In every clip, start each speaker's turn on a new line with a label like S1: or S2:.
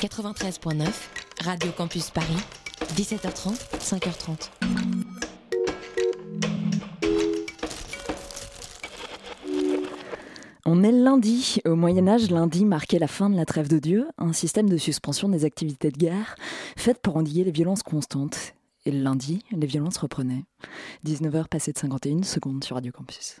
S1: 93.9, Radio Campus Paris, 17h30, 5h30.
S2: On est lundi. Au Moyen Âge, lundi marquait la fin de la trêve de Dieu, un système de suspension des activités de guerre, fait pour endiguer les violences constantes. Et le lundi, les violences reprenaient. 19h passées de 51 secondes sur Radio Campus.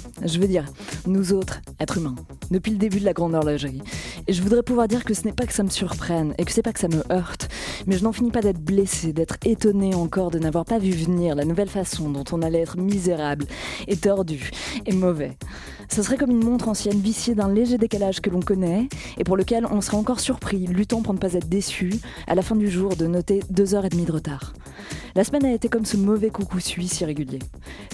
S2: Je veux dire, nous autres, êtres humains, depuis le début de la grande horlogerie. Et je voudrais pouvoir dire que ce n'est pas que ça me surprenne et que c'est pas que ça me heurte, mais je n'en finis pas d'être blessé, d'être étonné encore de n'avoir pas vu venir la nouvelle façon dont on allait être misérable et tordu et mauvais. Ce serait comme une montre ancienne viciée d'un léger décalage que l'on connaît et pour lequel on serait encore surpris, luttant pour ne pas être déçu, à la fin du jour de noter deux heures et demie de retard. La semaine a été comme ce mauvais coucou suisse irrégulier.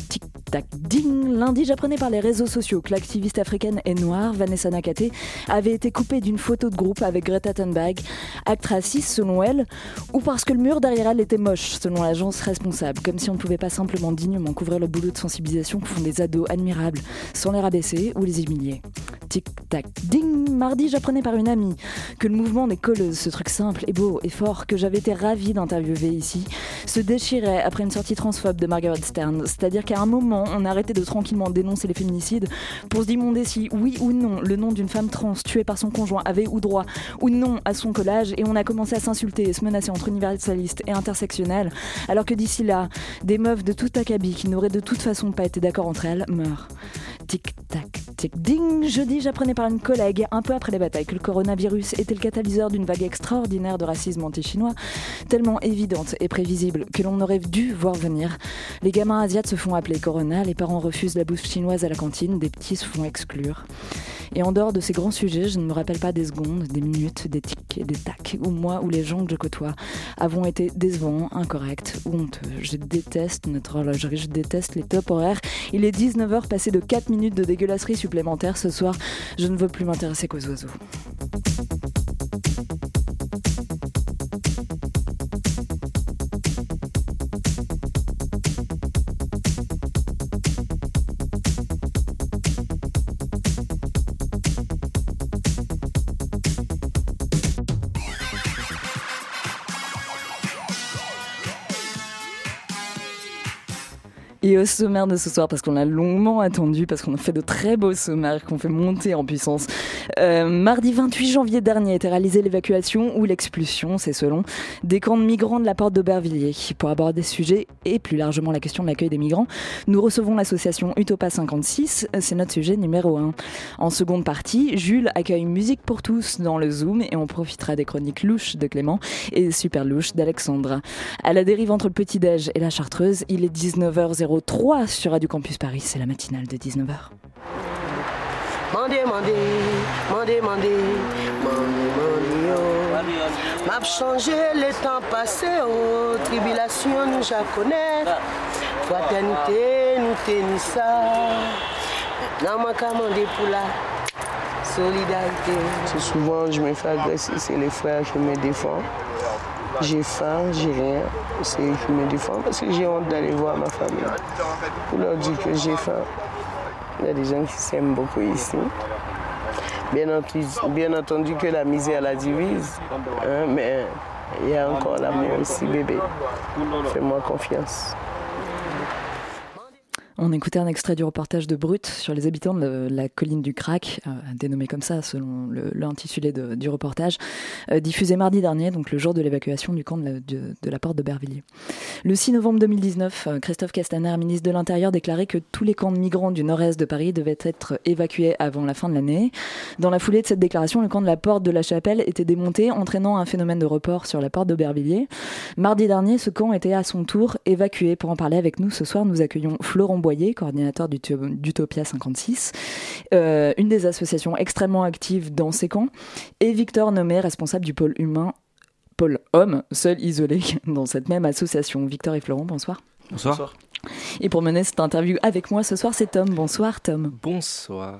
S2: Tic tac ding. Lundi, j'apprenais par les réseaux sociaux que l'activiste africaine et noire, Vanessa Nakate, avait été coupée d'une photo de groupe avec Greta Thunberg, acte raciste selon elle, ou parce que le mur derrière elle était moche selon l'agence responsable, comme si on ne pouvait pas simplement dignement couvrir le boulot de sensibilisation que font des ados admirables, sans les rabaisser ou les humilier. Tic tac ding. Mardi, j'apprenais par une amie que le mouvement des colleuses, ce truc simple et beau et fort que j'avais été ravie d'interviewer ici, se déchirait après une sortie transphobe de Margaret Stern. C'est-à-dire qu'à un moment, on a arrêté de tranquillement dénoncer les féminicides pour se demander si, oui ou non, le nom d'une femme trans tuée par son conjoint avait ou droit ou non à son collage et on a commencé à s'insulter et se menacer entre universalistes et intersectionnels, alors que d'ici là, des meufs de tout acabit qui n'auraient de toute façon pas été d'accord entre elles meurent. Tic tac tic ding Jeudi, j'apprenais par une collègue, un peu après les batailles, que le coronavirus était le catalyseur d'une vague extraordinaire de racisme anti-chinois, tellement évidente et prévisible que l'on aurait dû voir venir. Les gamins asiates se font appeler Corona, les parents refusent la bouffe chinoise à la cantine, des petits se font exclure. Et en dehors de ces grands sujets, je ne me rappelle pas des secondes, des minutes, des tics et des tacs, où moi ou les gens que je côtoie avons été décevants, incorrects honteux. Je déteste notre horlogerie, je déteste les top horaires. Il est 19h passé de 4 minutes de dégueulasserie supplémentaire ce soir. Je ne veux plus m'intéresser qu'aux oiseaux. Et au sommaire de ce soir, parce qu'on l'a longuement attendu, parce qu'on a fait de très beaux sommaires qu'on fait monter en puissance. Euh, mardi 28 janvier dernier été réalisée l'évacuation ou l'expulsion, c'est selon, des camps de migrants de la porte d'Aubervilliers. Pour aborder ce sujet et plus largement la question de l'accueil des migrants, nous recevons l'association Utopa 56, c'est notre sujet numéro 1. En seconde partie, Jules accueille Musique pour tous dans le Zoom et on profitera des chroniques louches de Clément et super louches d'Alexandra. À la dérive entre le petit-déj et la chartreuse, il est 19h00 3 sur Radio Campus Paris, c'est la matinale de 19h. Mandé, mandé, mandé, mandé, mandé, mandé, oh. M'a changé les temps passés, oh, tribulation nous ja connaît, fraternité nous tenons ça. Maintenant, m'a commandé pour la solidarité.
S3: C'est souvent, je me fais agresser, c'est les frères qui me défendent. J'ai faim, j'ai rien. C'est qui me défendent parce que j'ai honte d'aller voir ma famille. Pour leur dire que j'ai faim. Il y a des gens qui s'aiment beaucoup ici. Bien entendu, bien entendu que la misère la divise, hein, mais il y a encore l'amour aussi, bébé. Fais-moi confiance.
S2: On écoutait un extrait du reportage de Brut sur les habitants de la colline du Crac, euh, dénommé comme ça selon l'intitulé du reportage, euh, diffusé mardi dernier, donc le jour de l'évacuation du camp de la, de, de la, porte de Bervilliers. Le 6 novembre 2019, euh, Christophe Castaner, ministre de l'Intérieur, déclarait que tous les camps de migrants du nord-est de Paris devaient être évacués avant la fin de l'année. Dans la foulée de cette déclaration, le camp de la porte de la Chapelle était démonté, entraînant un phénomène de report sur la porte de Bervilliers. Mardi dernier, ce camp était à son tour évacué. Pour en parler avec nous ce soir, nous accueillons Florent Boyer, coordinateur d'Utopia 56, euh, une des associations extrêmement actives dans ces camps, et Victor Nommé, responsable du pôle humain, pôle homme, seul isolé dans cette même association. Victor et Florent, bonsoir.
S4: Bonsoir.
S2: Et pour mener cette interview avec moi ce soir, c'est Tom. Bonsoir Tom.
S4: Bonsoir.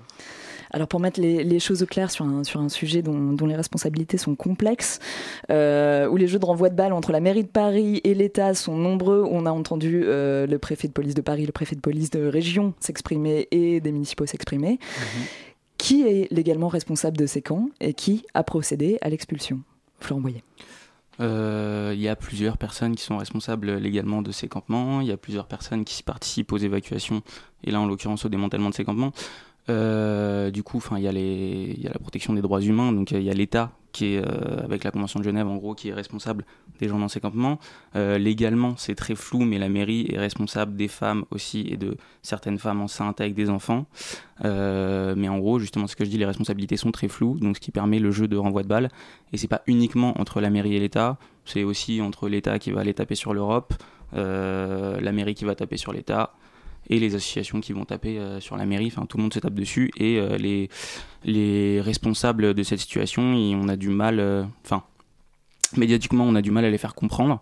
S2: Alors pour mettre les, choses au clair sur un, sur un sujet dont, les responsabilités sont complexes, euh, où les jeux de renvoi de balles entre la mairie de Paris et l'État sont nombreux, on a entendu euh, le préfet de police de Paris, le préfet de police de région s'exprimer et des municipaux s'exprimer. Mhm. Qui est légalement responsable de ces camps et qui a procédé à l'expulsion? Florent Boyer.
S4: Euh, il y a plusieurs personnes qui sont responsables légalement de ces campements, il y a plusieurs personnes qui participent aux évacuations, et là en l'occurrence au démantèlement de ces campements. Euh, du coup, il y, a la protection des droits humains, donc il y a l'État qui est, euh, avec la Convention de Genève, en gros, qui est responsable des gens dans ces campements. Euh, légalement, c'est très flou, mais la mairie est responsable des femmes aussi et de certaines femmes enceintes avec des enfants. mais en gros, justement, ce que je dis, les responsabilités sont très floues, donc ce qui permet le jeu de renvoi de balles. Et c'est pas uniquement entre la mairie et l'État, c'est aussi entre l'État qui va aller taper sur l'Europe, la mairie qui va taper sur l'État et les associations qui vont taper euh, sur la mairie. Enfin, tout le monde se tape dessus et euh, les, les responsables de cette situation, on a du mal, euh, enfin, médiatiquement, on a du mal à les faire comprendre.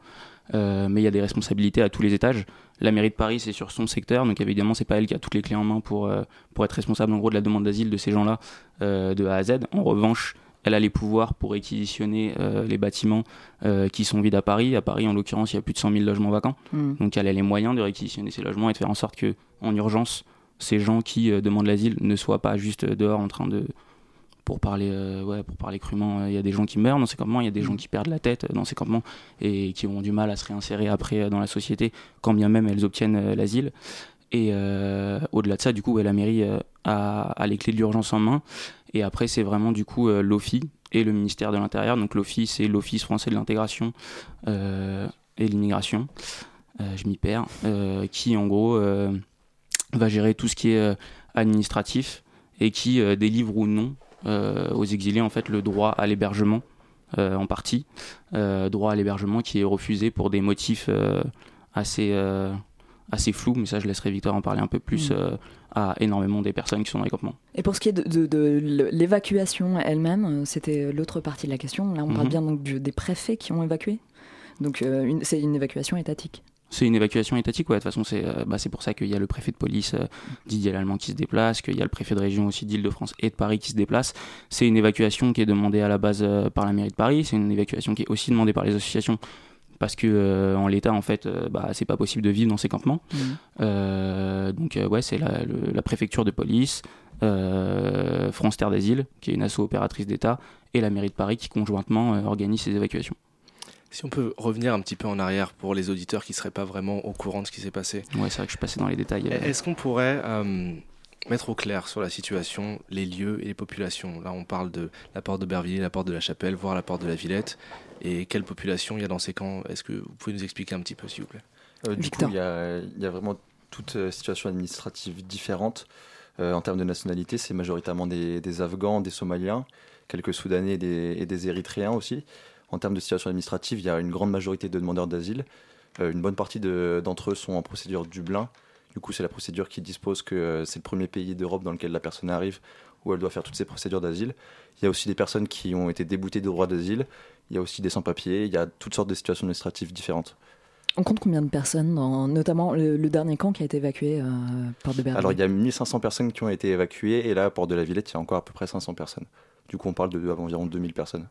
S4: mais il y a des responsabilités à tous les étages. La mairie de Paris, c'est sur son secteur, donc évidemment, c'est pas elle qui a toutes les clés en main pour, pour être responsable en gros de la demande d'asile de ces gens-là de A à Z. En revanche, elle a les pouvoirs pour réquisitionner euh, les bâtiments euh, qui sont vides à Paris. À Paris, en l'occurrence, il y a plus de 100 000 logements vacants. Hmm. Donc elle a les moyens de réquisitionner ces logements et de faire en sorte que, en urgence, ces gens qui euh, demandent l'asile ne soient pas juste dehors en train de pour parler ouais pour parler crûment il y a des gens qui meurent dans ces campements il y a des gens hmm. qui perdent la tête dans ces campements et qui ont du mal à se réinsérer après dans la société quand bien même elles obtiennent l'asile et au-delà de ça, du coup, la mairie a, a, les clés de l'urgence en main et après, c'est vraiment du coup euh, l'OFI et le ministère de l'Intérieur. Donc l'OFI, c'est l'Office français de l'intégration euh, et l'immigration. Euh, je m'y perds. qui en gros va gérer tout ce qui est administratif et qui délivre ou non aux exilés en fait le droit à l'hébergement en partie. droit à l'hébergement qui est refusé pour des motifs assez assez flou, mais ça je laisserai Victor en parler un peu plus, mm. Euh, à énormément des personnes qui sont dans les campements.
S2: Et pour ce qui est de, l'évacuation elle-même, euh, c'était l'autre partie de la question. Là on parle mm-hmm. bien donc des préfets qui ont évacué. Donc euh, c'est une évacuation étatique.
S4: C'est une évacuation étatique, ouais. De toute façon, c'est bah, pour ça qu'il y a le préfet de police Didier Lallemand qui se déplace, qu'il y a le préfet de région aussi d'Île-de-France et de Paris qui se déplace. C'est une évacuation qui est demandée à la base par la mairie de Paris. C'est une évacuation qui est aussi demandée par les associations parce que euh, en l'état en fait euh, bah, c'est pas possible de vivre dans ces campements mmh. euh, donc ouais c'est la, préfecture de police France Terre d'Asile qui est une asso opératrice d'État et la mairie de Paris qui conjointement organise ces évacuations
S5: si on peut revenir un petit peu en arrière pour les auditeurs qui ne seraient pas vraiment au courant de ce qui s'est passé.
S4: Ouais, c'est vrai que je suis passé dans les détails.
S5: Est-ce qu'on pourrait mettre au clair sur la situation, les lieux et les populations? Là, on parle de la porte de Bervilliers, la porte de la Chapelle, voire la porte de la Villette et quelle population il y a dans ces camps? Est-ce que vous pouvez nous expliquer un petit peu, s'il vous plaît?
S6: Euh, Du coup, il y, a, vraiment toute euh, situation administrative différente. Euh, en termes de nationalité, c'est majoritairement des, Afghans, des Somaliens, quelques Soudanais et des, Érythréens aussi. En termes de situation administrative, il y a une grande majorité de demandeurs d'asile. une bonne partie d'entre eux sont en procédure Dublin. Du coup, c'est la procédure qui dispose que c'est le premier pays d'Europe dans lequel la personne arrive, où elle doit faire toutes ces procédures d'asile. Il y a aussi des personnes qui ont été déboutées de droit d'asile il y a aussi des sans-papiers, il y a toutes sortes de situations administratives différentes.
S2: On compte combien de personnes, notamment le, dernier camp qui a été évacué euh, Port de Berlin?
S6: Alors il y a 1500 personnes qui ont été évacuées et là, à Port de la Villette, il y a encore à peu près 500 personnes. Du coup, on parle de, environ 2000 personnes.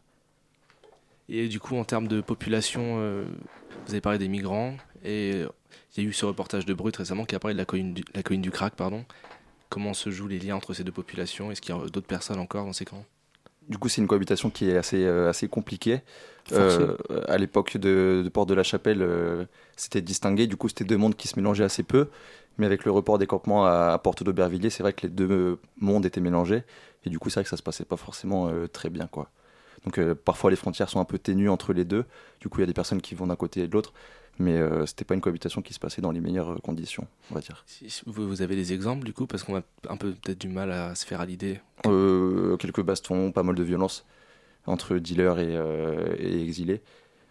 S5: Et du coup, en termes de population, euh, vous avez parlé des migrants et il y a eu ce reportage de Brut récemment qui a parlé de la colline du, la colline du Crac. Pardon. Comment se jouent les liens entre ces deux populations? Est-ce qu'il y a d'autres personnes encore dans ces camps?
S6: Du coup, c'est une cohabitation qui est assez, euh, assez compliquée. Euh, à l'époque de, de, Port de la Chapelle, euh, c'était distingué. Du coup, c'était deux mondes qui se mélangeaient assez peu. Mais avec le report des campements à, Porte d'Aubervilliers, c'est vrai que les deux mondes étaient mélangés. Et du coup, c'est vrai que ça se passait pas forcément très bien. quoi. Donc, parfois, les frontières sont un peu ténues entre les deux. Du coup, il y a des personnes qui vont d'un côté et de l'autre mais euh, c'était pas une cohabitation qui se passait dans les meilleures euh, conditions, on va dire.
S5: vous, avez des exemples du coup, parce qu'on a un peu peut-être du mal à se faire à l'idée?
S6: Euh, Quelques bastons, pas mal de violence entre dealers et, exilés.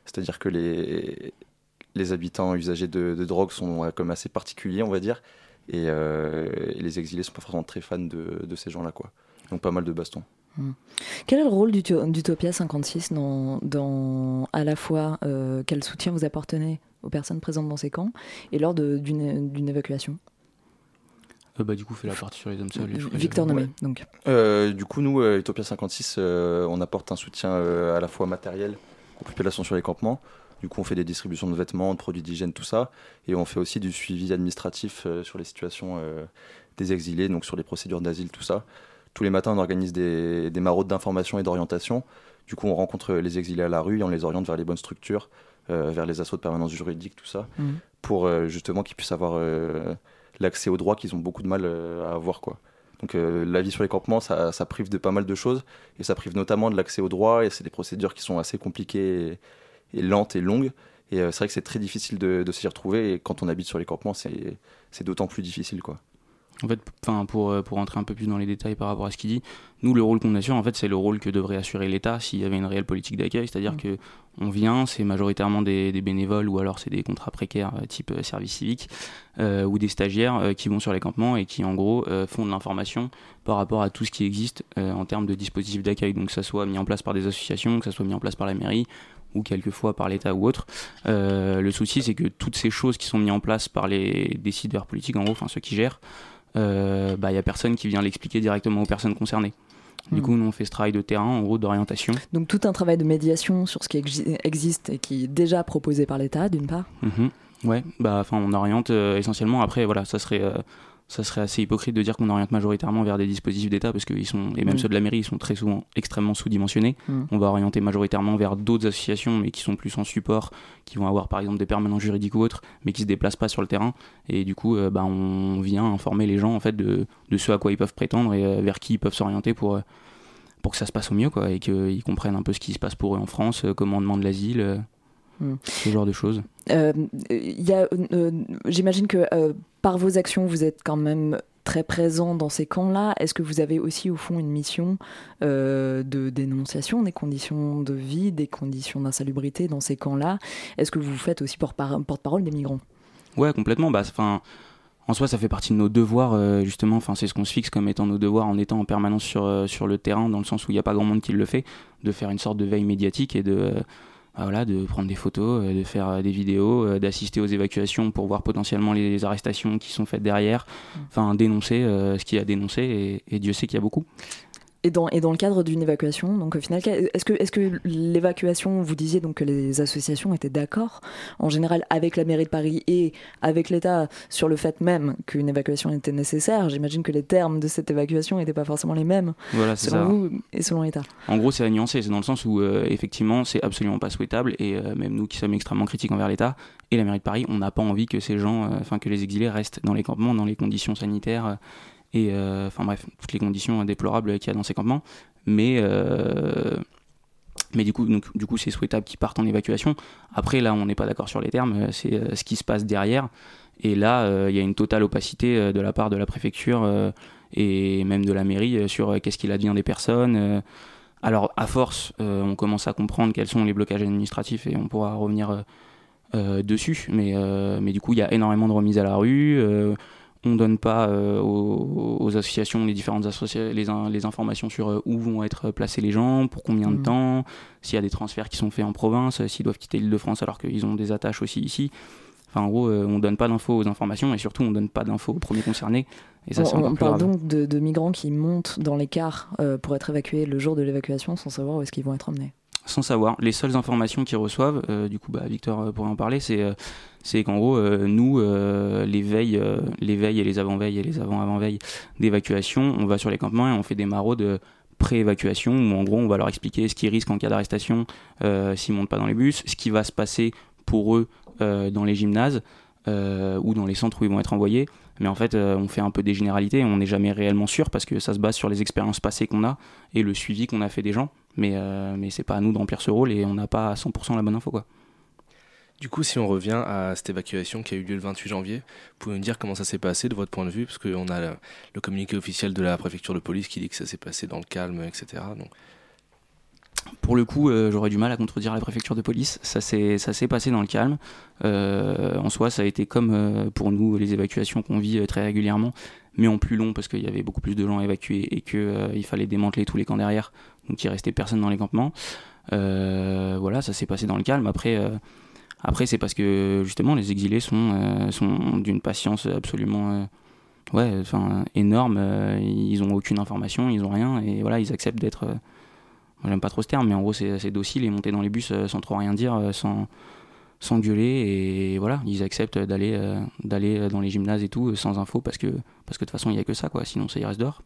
S6: C'est-à-dire que les, les habitants usagers de, drogue sont comme assez particuliers, on va dire, et, les exilés sont pas forcément très fans de, de ces gens-là, quoi. Donc pas mal de bastons. Hmm.
S2: Quel est le rôle d'Utopia 56 dans, dans, à la fois quel soutien vous apportez aux personnes présentes dans ces camps et lors d'une évacuation
S4: euh, bah, du coup, fait la partie sur les hommes seuls.
S2: Victor Nommé, donc.
S6: Euh, du coup, nous, euh, Utopia 56, on apporte un soutien à la fois matériel aux populations sur les campements. Du coup, on fait des distributions de vêtements, de produits d'hygiène, tout ça. Et on fait aussi du suivi administratif sur les situations des exilés, donc sur les procédures d'asile, tout ça. Tous les matins, on organise des, des maraudes d'information et d'orientation. Du coup, on rencontre les exilés à la rue et on les oriente vers les bonnes structures, vers les assauts de permanence juridique, tout ça, mmh. pour justement qu'ils puissent avoir l'accès aux droits qu'ils ont beaucoup de mal euh, à avoir. Quoi. Donc euh, la vie sur les campements, ça, prive de pas mal de choses, et ça prive notamment de l'accès aux droits, et c'est des procédures qui sont assez compliquées et, lentes et longues. Et euh, c'est vrai que c'est très difficile de, de s'y retrouver, et quand on habite sur les campements, c'est d'autant plus difficile. quoi.
S4: En fait, enfin, pour, euh, pour rentrer un peu plus dans les détails par rapport à ce qu'il dit, nous, le rôle qu'on assure, en fait, c'est le rôle que devrait assurer l'État s'il y avait une réelle politique d'accueil. C'est-à-dire qu'on que on vient, c'est majoritairement des, des, bénévoles ou alors c'est des contrats précaires euh, type euh, service civique ou des stagiaires qui vont sur les campements et qui, en gros, font de l'information par rapport à tout ce qui existe en termes de dispositifs d'accueil. Donc, que ça soit mis en place par des associations, que ça soit mis en place par la mairie ou quelquefois par l'État ou autre. le souci, c'est que toutes ces choses qui sont mises en place par les décideurs politiques, en gros, enfin ceux qui gèrent, il euh, bah, y a personne qui vient l'expliquer directement aux personnes concernées. Du hmm. coup, nous, on fait ce travail de terrain, en gros, d'orientation.
S2: Donc, tout un travail de médiation sur ce qui existe et qui est déjà proposé par l'État, d'une part.
S4: Mhm. Ouais, bah, enfin, on oriente euh, essentiellement. Après, voilà, ça serait euh, ça serait assez hypocrite de dire qu'on oriente majoritairement vers des dispositifs d'État parce qu'ils sont, et même mm. ceux de la mairie, ils sont très souvent extrêmement sous-dimensionnés. Mm. On va orienter majoritairement vers d'autres associations, mais qui sont plus en support, qui vont avoir par exemple des permanents juridiques ou autres, mais qui se déplacent pas sur le terrain. Et du coup, euh, bah, on vient informer les gens en fait de, de, ce à quoi ils peuvent prétendre et euh, vers qui ils peuvent s'orienter pour, euh, pour que ça se passe au mieux, quoi, et qu'ils comprennent un peu ce qui se passe pour eux en France, comment on demande l'asile. Mm. Ce genre de choses.
S2: Euh, J'imagine que par vos actions, vous êtes quand même très présent dans ces camps-là. Est-ce que vous avez aussi au fond une mission euh, de dénonciation des conditions de vie, des conditions d'insalubrité dans ces camps-là? Est-ce que vous faites aussi porte-parole des migrants?
S4: Ouais, complètement. Bah, en soi, ça fait partie de nos devoirs, euh, justement. Enfin, c'est ce qu'on se fixe comme étant nos devoirs en étant en permanence sur, euh, sur le terrain, dans le sens où il n'y a pas grand monde qui le fait, de faire une sorte de veille médiatique et de voilà, de prendre des photos, euh, de faire euh, des vidéos, euh, d'assister aux évacuations pour voir potentiellement les arrestations qui sont faites derrière, mmh. enfin dénoncer ce qu'il y a dénoncé, et Dieu sait qu'il y a beaucoup
S2: et dans, et dans le cadre d'une évacuation, donc au final, est-ce que, est que l'évacuation, vous disiez donc que les associations étaient d'accord en général avec la mairie de Paris et avec l'État sur le fait même qu'une évacuation était nécessaire? J'imagine que les termes de cette évacuation n'étaient pas forcément les mêmes
S4: voilà,
S2: selon ça. vous et selon l'État.
S4: En gros, c'est à nuancer, c'est dans le sens où euh, effectivement, c'est absolument pas souhaitable et euh, même nous qui sommes extrêmement critiques envers l'État et la mairie de Paris, on n'a pas envie que ces gens, euh, enfin que les exilés restent dans les campements, dans les conditions sanitaires et euh, enfin bref, toutes les conditions déplorables qu'il y a dans ces campements. Mais euh, mais du coup, donc, du coup, c'est souhaitable qu'ils partent en évacuation. Après, là, on n'est pas d'accord sur les termes. C'est euh, ce qui se passe derrière. Et là, il y a une totale opacité de la part de la préfecture et même de la mairie sur qu'est-ce qu'il advient des personnes. alors, à force, on commence à comprendre quels sont les blocages administratifs et on pourra revenir dessus. Mais, mais du coup, il y a énormément de remises à la rue on donne pas euh, aux, associations les différentes associations les, les informations sur euh, où vont être placés les gens, pour combien de mmh. temps, s'il y a des transferts qui sont faits en province, euh, s'ils doivent quitter l'île de France alors qu'ils ont des attaches aussi ici. Enfin, en gros, on donne pas d'infos aux informations et surtout, on donne pas d'infos aux premiers concernés. Et ça,
S2: on, on parle donc de, migrants qui montent dans les cars pour être évacués le jour de l'évacuation sans savoir où est-ce qu'ils vont être emmenés
S4: sans savoir. Les seules informations qu'ils reçoivent, euh, du coup, bah, Victor euh, pourrait en parler, c'est euh, qu'en gros, nous, les veilles, les veilles et les avant-veilles et les avant-avant-veilles d'évacuation, on va sur les campements et on fait des maraudes pré-évacuation où en gros on va leur expliquer ce qu'ils risquent en cas d'arrestation s'ils montent pas dans les bus, ce qui va se passer pour eux dans les gymnases ou dans les centres où ils vont être envoyés. Mais en fait, on fait un peu des généralités, on n'est jamais réellement sûr parce que ça se base sur les expériences passées qu'on a et le suivi qu'on a fait des gens. Mais, euh, mais c'est pas à nous d'emplir ce rôle et on n'a pas à 100% la bonne info. Quoi.
S5: Du coup, si on revient à cette évacuation qui a eu lieu le 28 janvier, pouvez-nous dire comment ça s'est passé de votre point de vue Parce qu'on a le, communiqué officiel de la préfecture de police qui dit que ça s'est passé dans le calme, etc. Donc...
S4: Pour le coup, euh, j'aurais du mal à contredire la préfecture de police. Ça s'est, ça passé dans le calme. Euh, en soi, ça a été comme euh, pour nous les évacuations qu'on vit très régulièrement, mais en plus long parce qu'il y avait beaucoup plus de gens évacués et qu'il fallait démanteler tous les camps derrière donc il restait personne dans les campements. Voilà, ça s'est passé dans le calme. Après, Après, c'est parce que justement, les exilés sont, d'une patience absolument énorme. ils ont aucune information, ils ont rien, et voilà, ils acceptent d'être. J'aime pas trop ce terme, mais en gros, c'est assez docile et monter dans les bus sans trop rien dire, sans s'engueuler et voilà ils acceptent d'aller d'aller dans les gymnases et tout sans info parce que parce que de toute façon il y a que ça quoi. Sinon ça y reste dehors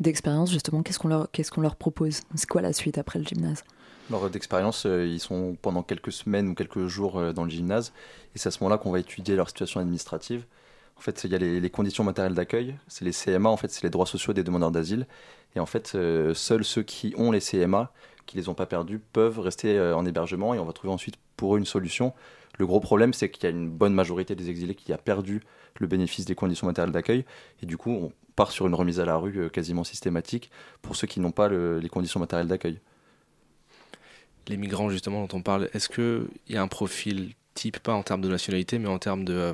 S7: d'expérience, justement, qu'est-ce qu'on leur, qu'est-ce qu'on leur propose? C'est quoi la suite après le gymnase?
S6: Alors d'expérience, euh, ils sont pendant quelques semaines ou quelques jours euh, dans le gymnase, et c'est à ce moment-là qu'on va étudier leur situation administrative. En fait, il y a les, conditions matérielles d'accueil, c'est les CMA, en fait, c'est les droits sociaux des demandeurs d'asile, et en fait, euh, seuls ceux qui ont les CMA, qui les ont pas perdus, peuvent rester en hébergement, et on va trouver ensuite pour eux une solution. Le gros problème, c'est qu'il y a une bonne majorité des exilés qui a perdu le bénéfice des conditions matérielles d'accueil, et du coup, on part sur une remise à la rue euh, quasiment systématique pour ceux qui n'ont pas les conditions matérielles d'accueil.
S5: Les migrants, justement, dont on parle, est-ce qu'il y a un profil type, pas en termes de nationalité, mais en termes de, euh,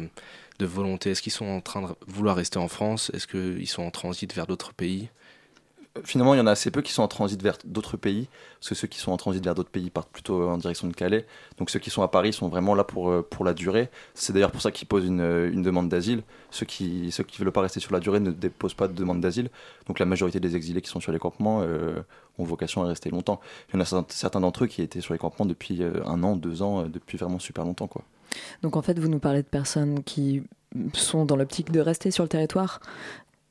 S5: de volonté Est-ce qu'ils sont en train de vouloir rester en France? Est-ce qu'ils sont en transit vers d'autres pays?
S6: Finalement, il y en a assez peu qui sont en transit vers d'autres pays, parce que ceux qui sont en transit vers d'autres pays partent plutôt en direction de Calais. Donc ceux qui sont à Paris sont vraiment là pour, euh, pour la durée. C'est d'ailleurs pour ça qu'ils posent une, euh, une, demande d'asile. Ceux qui ceux qui veulent pas rester sur la durée ne déposent pas de demande d'asile. Donc la majorité des exilés qui sont sur les campements euh, ont vocation à rester longtemps. Il y en a certains d'entre eux qui étaient sur les campements depuis un an, deux ans, depuis vraiment super longtemps. Quoi.
S7: Donc en fait, vous nous parlez de personnes qui sont dans l'optique de rester sur le territoire,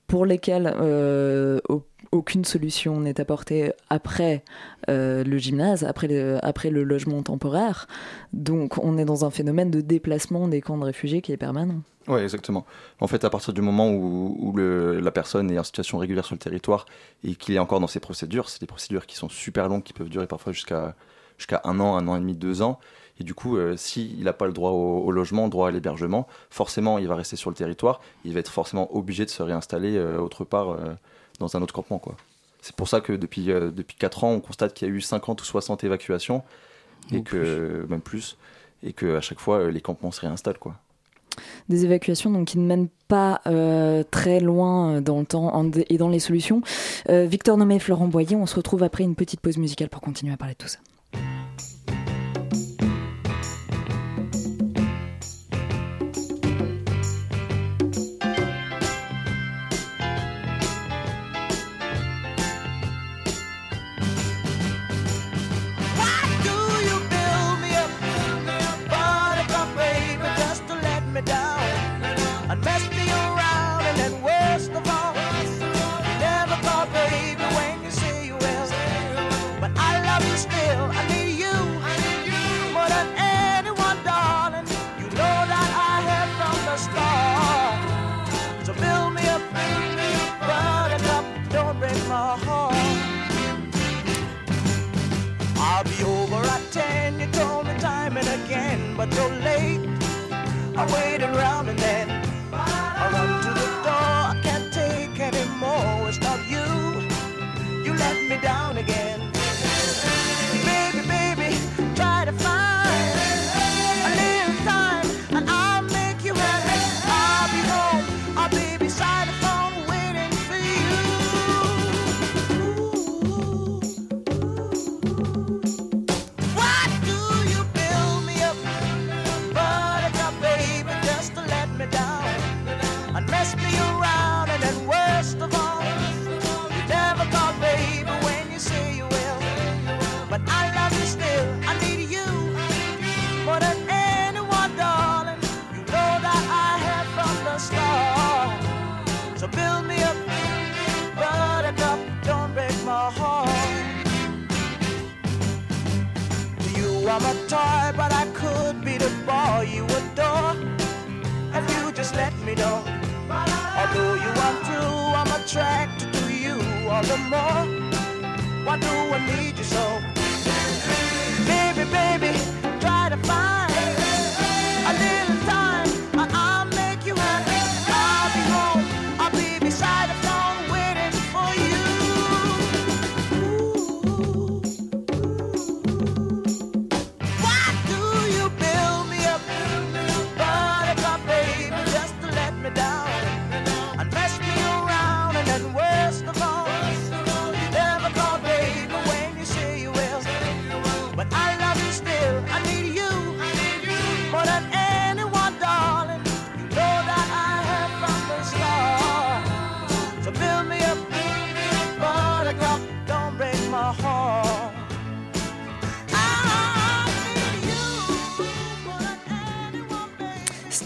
S7: pour lesquelles euh, aucune solution n'est apportée après euh, le gymnase, après le, après le logement temporaire. Donc on est dans un phénomène de déplacement des camps de réfugiés qui est permanent.
S6: Oui, exactement. En fait, à partir du moment où, la personne est en situation régulière sur le territoire et qu'il est encore dans ses procédures, c'est des procédures qui sont super longues, qui peuvent durer parfois jusqu'à jusqu'à un an, un an et demi, deux ans. Et du coup, euh, s'il n'a pas le droit au, logement, droit à l'hébergement, forcément, il va rester sur le territoire. Il va être forcément obligé de se réinstaller euh, autre part euh, dans un autre campement. Quoi. C'est pour ça que depuis, depuis 4 ans, on constate qu'il y a eu 50 ou 60 évacuations, et que, même plus, et qu'à chaque fois, les campements se réinstallent. Quoi.
S7: Des évacuations donc, qui ne mènent pas très loin dans le temps et dans les solutions. Victor Nommé et Florent Boyer, on se retrouve après une petite pause musicale pour continuer à parler de tout ça. pretend you told me time and again, but you're late. I wait around and then I run to the door. I can't take anymore. It's not you. You let me down again.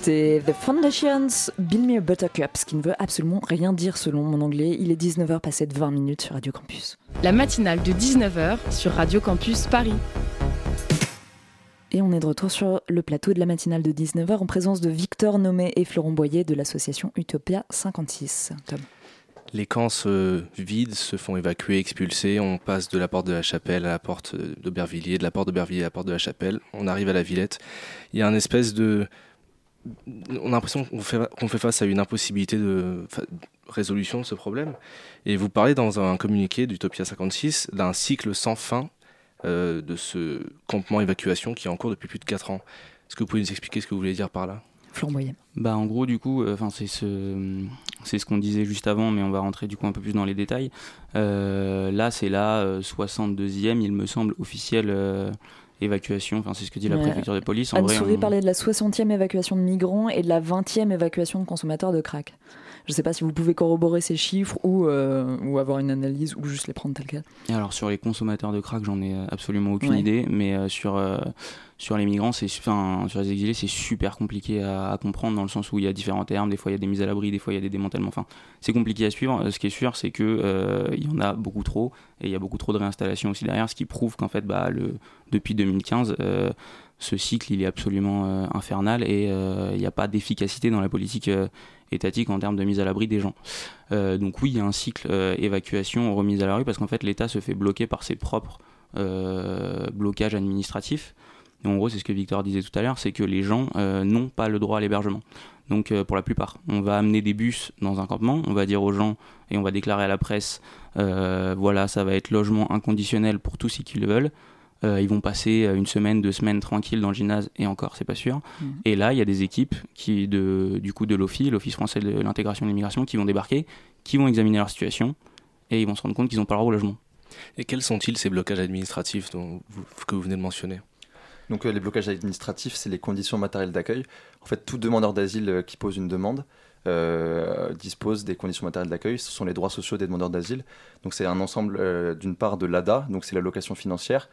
S2: C'était The Foundations, Bill Me a Buttercup, ce qui ne veut absolument rien dire selon mon anglais. Il est 19h passé de 20 minutes sur Radio Campus.
S8: La matinale de 19h sur Radio Campus Paris.
S2: Et on est de retour sur le plateau de la matinale de 19h en présence de Victor Nommé et Florent Boyer de l'association Utopia 56. Tom.
S5: Les camps se vident, se font évacuer, expulser. On passe de la porte de la Chapelle à la porte d'Aubervilliers, de la porte d'Aubervilliers à la porte de la Chapelle. On arrive à la Villette. Il y a un espèce de. On a l'impression qu'on fait, face à une impossibilité de résolution de ce problème. Et vous parlez dans un communiqué d'Utopia 56 d'un cycle sans fin euh, de ce campement évacuation qui est en cours depuis plus de 4 ans. Est-ce que vous pouvez nous expliquer ce que vous voulez dire par là?
S2: Florent
S4: Bah en gros du coup, euh, enfin c'est ce c'est ce qu'on disait juste avant, mais on va rentrer du coup un peu plus dans les détails. Euh, là c'est la 62e, il me semble, officielle évacuation. Enfin c'est ce que dit la préfecture de police.
S2: En Anne Souris parlait de la 60e évacuation de migrants et de la 20e évacuation de consommateurs de crack. Je ne sais pas si vous pouvez corroborer ces chiffres ou, euh, ou avoir une analyse ou juste les prendre tel quel.
S4: alors sur les consommateurs de crack, j'en ai absolument aucune idée, mais euh, sur, euh, sur les migrants, c'est, enfin, sur les exilés, c'est super compliqué à, comprendre dans le sens où il y a différents termes, des fois il y a des mises à l'abri, des fois il y a des démantèlements, enfin c'est compliqué à suivre. Ce qui est sûr, c'est que il y en a beaucoup trop et il y a beaucoup trop de réinstallation aussi derrière, ce qui prouve qu'en fait, bah, le, depuis 2015, ce cycle il est absolument infernal et il n'y a pas d'efficacité dans la politique étatique en termes de mise à l'abri des gens. Euh, donc oui, il y a un cycle euh, évacuation remise à la rue parce qu'en fait l'État se fait bloquer par ses propres euh, blocages administratifs. Et en gros, c'est ce que Victor disait tout à l'heure, c'est que les gens n'ont pas le droit à l'hébergement. Donc pour la plupart, on va amener des bus dans un campement, on va dire aux gens et on va déclarer à la presse, voilà, ça va être logement inconditionnel pour tous ceux qui le veulent. Euh, ils vont passer euh, une semaine, deux semaines tranquilles dans le gymnase et encore, c'est pas sûr. Mm. Et là, il y a des équipes qui, de, du coup, de l'OFI, l'Office français de l'intégration et de l'immigration, qui vont débarquer, qui vont examiner leur situation et ils vont se rendre compte qu'ils n'ont pas le droit au logement.
S5: Et quels sont-ils ces blocages administratifs dont que vous venez de mentionner?
S6: Donc euh, les blocages administratifs, c'est les conditions matérielles d'accueil. En fait, tout demandeur d'asile qui pose une demande dispose des conditions matérielles d'accueil. Ce sont les droits sociaux des demandeurs d'asile. Donc c'est un ensemble d'une part de l'ADA, donc c'est l'allocation financière,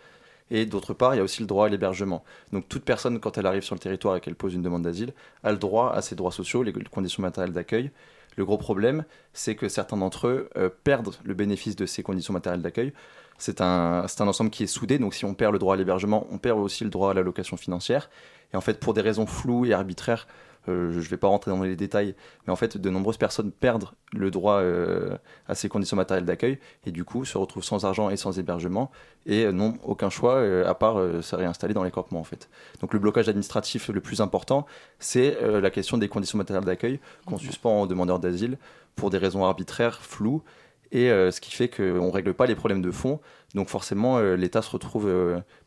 S6: et d'autre part, il y a aussi le droit à l'hébergement. Donc toute personne, quand elle arrive sur le territoire et qu'elle pose une demande d'asile, a le droit à ses droits sociaux, les conditions matérielles d'accueil. Le gros problème, c'est que certains d'entre eux euh, perdent le bénéfice de ces conditions matérielles d'accueil. C'est un, un ensemble qui est soudé, donc si on perd le droit à l'hébergement, on perd aussi le droit à l'allocation financière. Et en fait, pour des raisons floues et arbitraires, euh, je ne vais pas rentrer dans les détails, mais en fait, de nombreuses personnes perdent le droit euh, à ces conditions matérielles d'accueil et du coup se retrouvent sans argent et sans hébergement et euh, n'ont aucun choix à part se réinstaller dans les campements en fait. Donc le blocage administratif le plus important, c'est la question des conditions matérielles d'accueil qu'on suspend aux demandeurs d'asile pour des raisons arbitraires, floues, et ce qui fait qu'on ne règle pas les problèmes de fond. Donc forcément, l'État se retrouve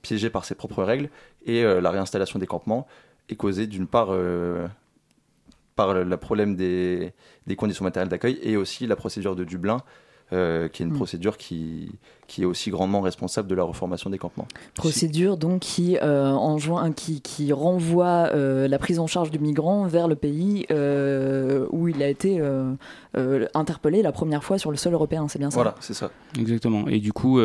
S6: piégé par ses propres règles et la réinstallation des campements est causée d'une part par le, problème des, conditions matérielles d'accueil et aussi la procédure de Dublin, euh, qui est une mm. procédure qui, qui est aussi grandement responsable de la reformation des campements.
S2: Procédure donc qui, euh, enjoint, qui, qui renvoie euh, la prise en charge du migrant vers le pays où il a été interpellé la première fois sur le sol européen, c'est bien ça?
S6: Voilà, c'est ça.
S4: Exactement. Et du coup,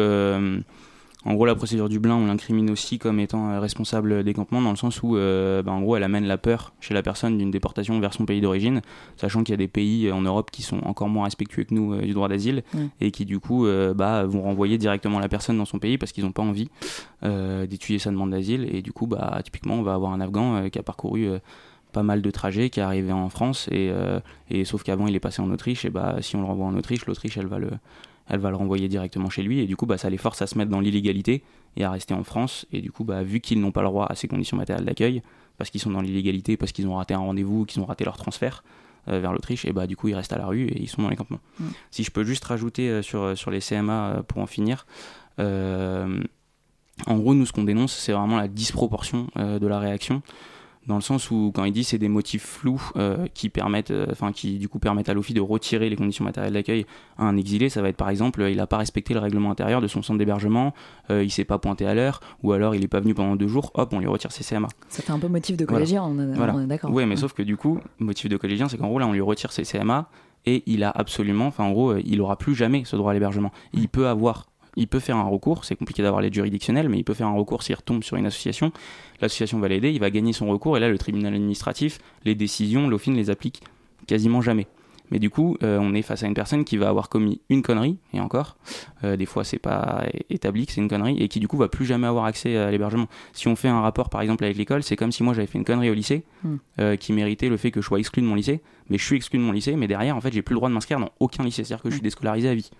S4: en gros, la procédure Dublin, on l'incrimine aussi comme étant euh, responsable des campements, dans le sens où, euh, bah, en gros, elle amène la peur chez la personne d'une déportation vers son pays d'origine, sachant qu'il y a des pays en Europe qui sont encore moins respectueux que nous euh, du droit d'asile et qui, du coup, bah, vont renvoyer directement la personne dans son pays parce qu'ils n'ont pas envie d'étudier sa demande d'asile. Et du coup, bah, typiquement, on va avoir un Afghan qui a parcouru pas mal de trajets, qui est arrivé en France, et, et sauf qu'avant, il est passé en Autriche, et bah, si on le renvoie en Autriche, l'Autriche, elle va le elle va le renvoyer directement chez lui et du coup bah, ça les force à se mettre dans l'illégalité et à rester en France. Et du coup bah, vu qu'ils n'ont pas le droit à ces conditions matérielles d'accueil parce qu'ils sont dans l'illégalité parce qu'ils ont raté un rendez-vous qu'ils ont raté leur transfert euh, vers l'Autriche et bah du coup ils restent à la rue et ils sont dans les campements. Mm. si je peux juste rajouter euh, sur, euh, sur les CMA pour en finir en gros nous ce qu'on dénonce c'est vraiment la disproportion de la réaction dans le sens où quand il dit c'est des motifs flous euh, qui permettent euh, enfin qui du coup permettent à l'OFI de retirer les conditions matérielles d'accueil à un exilé ça va être par exemple il n'a pas respecté le règlement intérieur de son centre d'hébergement euh, il s'est pas pointé à l'heure ou alors il est pas venu pendant deux jours hop on lui retire ses CMA
S2: ça fait un peu motif de collégien on, est d'accord.
S4: Oui mais sauf que du coup motif de collégien c'est qu'en gros là on lui retire ses CMA et il a absolument enfin en gros il aura plus jamais ce droit à l'hébergement. Il peut avoir il peut faire un recours, c'est compliqué d'avoir l'aide juridictionnelle, mais il peut faire un recours s'il retombe sur une association. L'association va l'aider, il va gagner son recours, et là, le tribunal administratif, les décisions, l'OFIN les applique quasiment jamais. Mais du coup, euh, on est face à une personne qui va avoir commis une connerie, et encore, euh, des fois c'est pas établi que c'est une connerie, et qui du coup va plus jamais avoir accès à l'hébergement. Si on fait un rapport par exemple avec l'école, c'est comme si moi j'avais fait une connerie au lycée,
S2: Hmm.
S4: euh, qui méritait le fait que je sois exclu de mon lycée, mais je suis exclu de mon lycée, mais derrière en fait j'ai plus le droit de m'inscrire dans aucun lycée, c'est-à-dire que je suis déscolarisé à vie.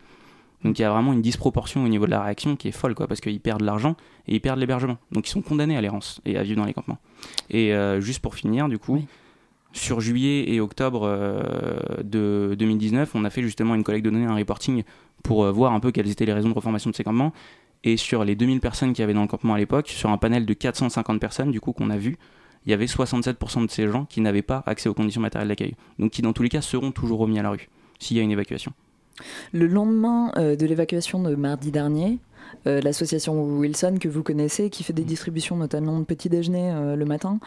S4: Donc il y a vraiment une disproportion au niveau de la réaction qui est folle, quoi, parce qu'ils perdent l'argent et ils perdent l'hébergement. Donc ils sont condamnés à l'errance et à vivre dans les campements. Et euh, juste pour finir, du coup,
S2: Oui.
S4: sur juillet et octobre euh, de 2019, on a fait justement une collecte de données, un reporting pour euh, voir un peu quelles étaient les raisons de reformation de ces campements. Et sur les 2000 personnes qu'il y avait dans le campement à l'époque, sur un panel de 450 personnes, du coup, qu'on a vu, il y avait 67% de ces gens qui n'avaient pas accès aux conditions matérielles d'accueil. Donc qui, dans tous les cas, seront toujours remis à la rue s'il y a une évacuation.
S2: Le lendemain euh, de l'évacuation de mardi dernier, euh, l'association Wilson que vous connaissez, qui fait des distributions notamment de petits déjeuners euh, le matin,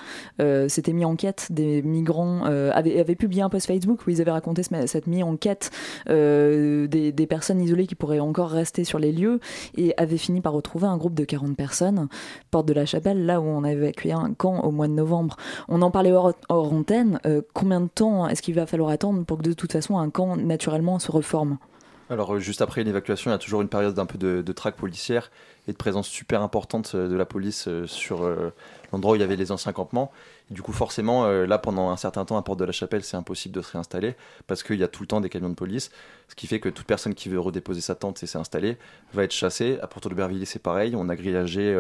S2: euh, s'était mis en quête des migrants, euh, avait, avait publié un post Facebook où ils avaient raconté ce- cette mise en quête des, des personnes isolées qui pourraient encore rester sur les lieux et avait fini par retrouver un groupe de 40 personnes, porte de la Chapelle, là où on a évacué un camp au mois de novembre. On en parlait hors, hors antenne. combien de temps est-ce qu'il va falloir attendre pour que de toute façon un camp naturellement se reforme?
S6: Alors, euh, juste après une évacuation, il y a toujours une période d'un peu de, traque policière et de présence super importante euh, de la police euh, sur l'endroit où il y avait les anciens campements. Du coup, forcément, là, pendant un certain temps, à Porte de la Chapelle, c'est impossible de se réinstaller parce qu'il y a tout le temps des camions de police. Ce qui fait que toute personne qui veut redéposer sa tente et s'est installée va être chassée. À Porte de Bervilliers, c'est pareil. On a grillagé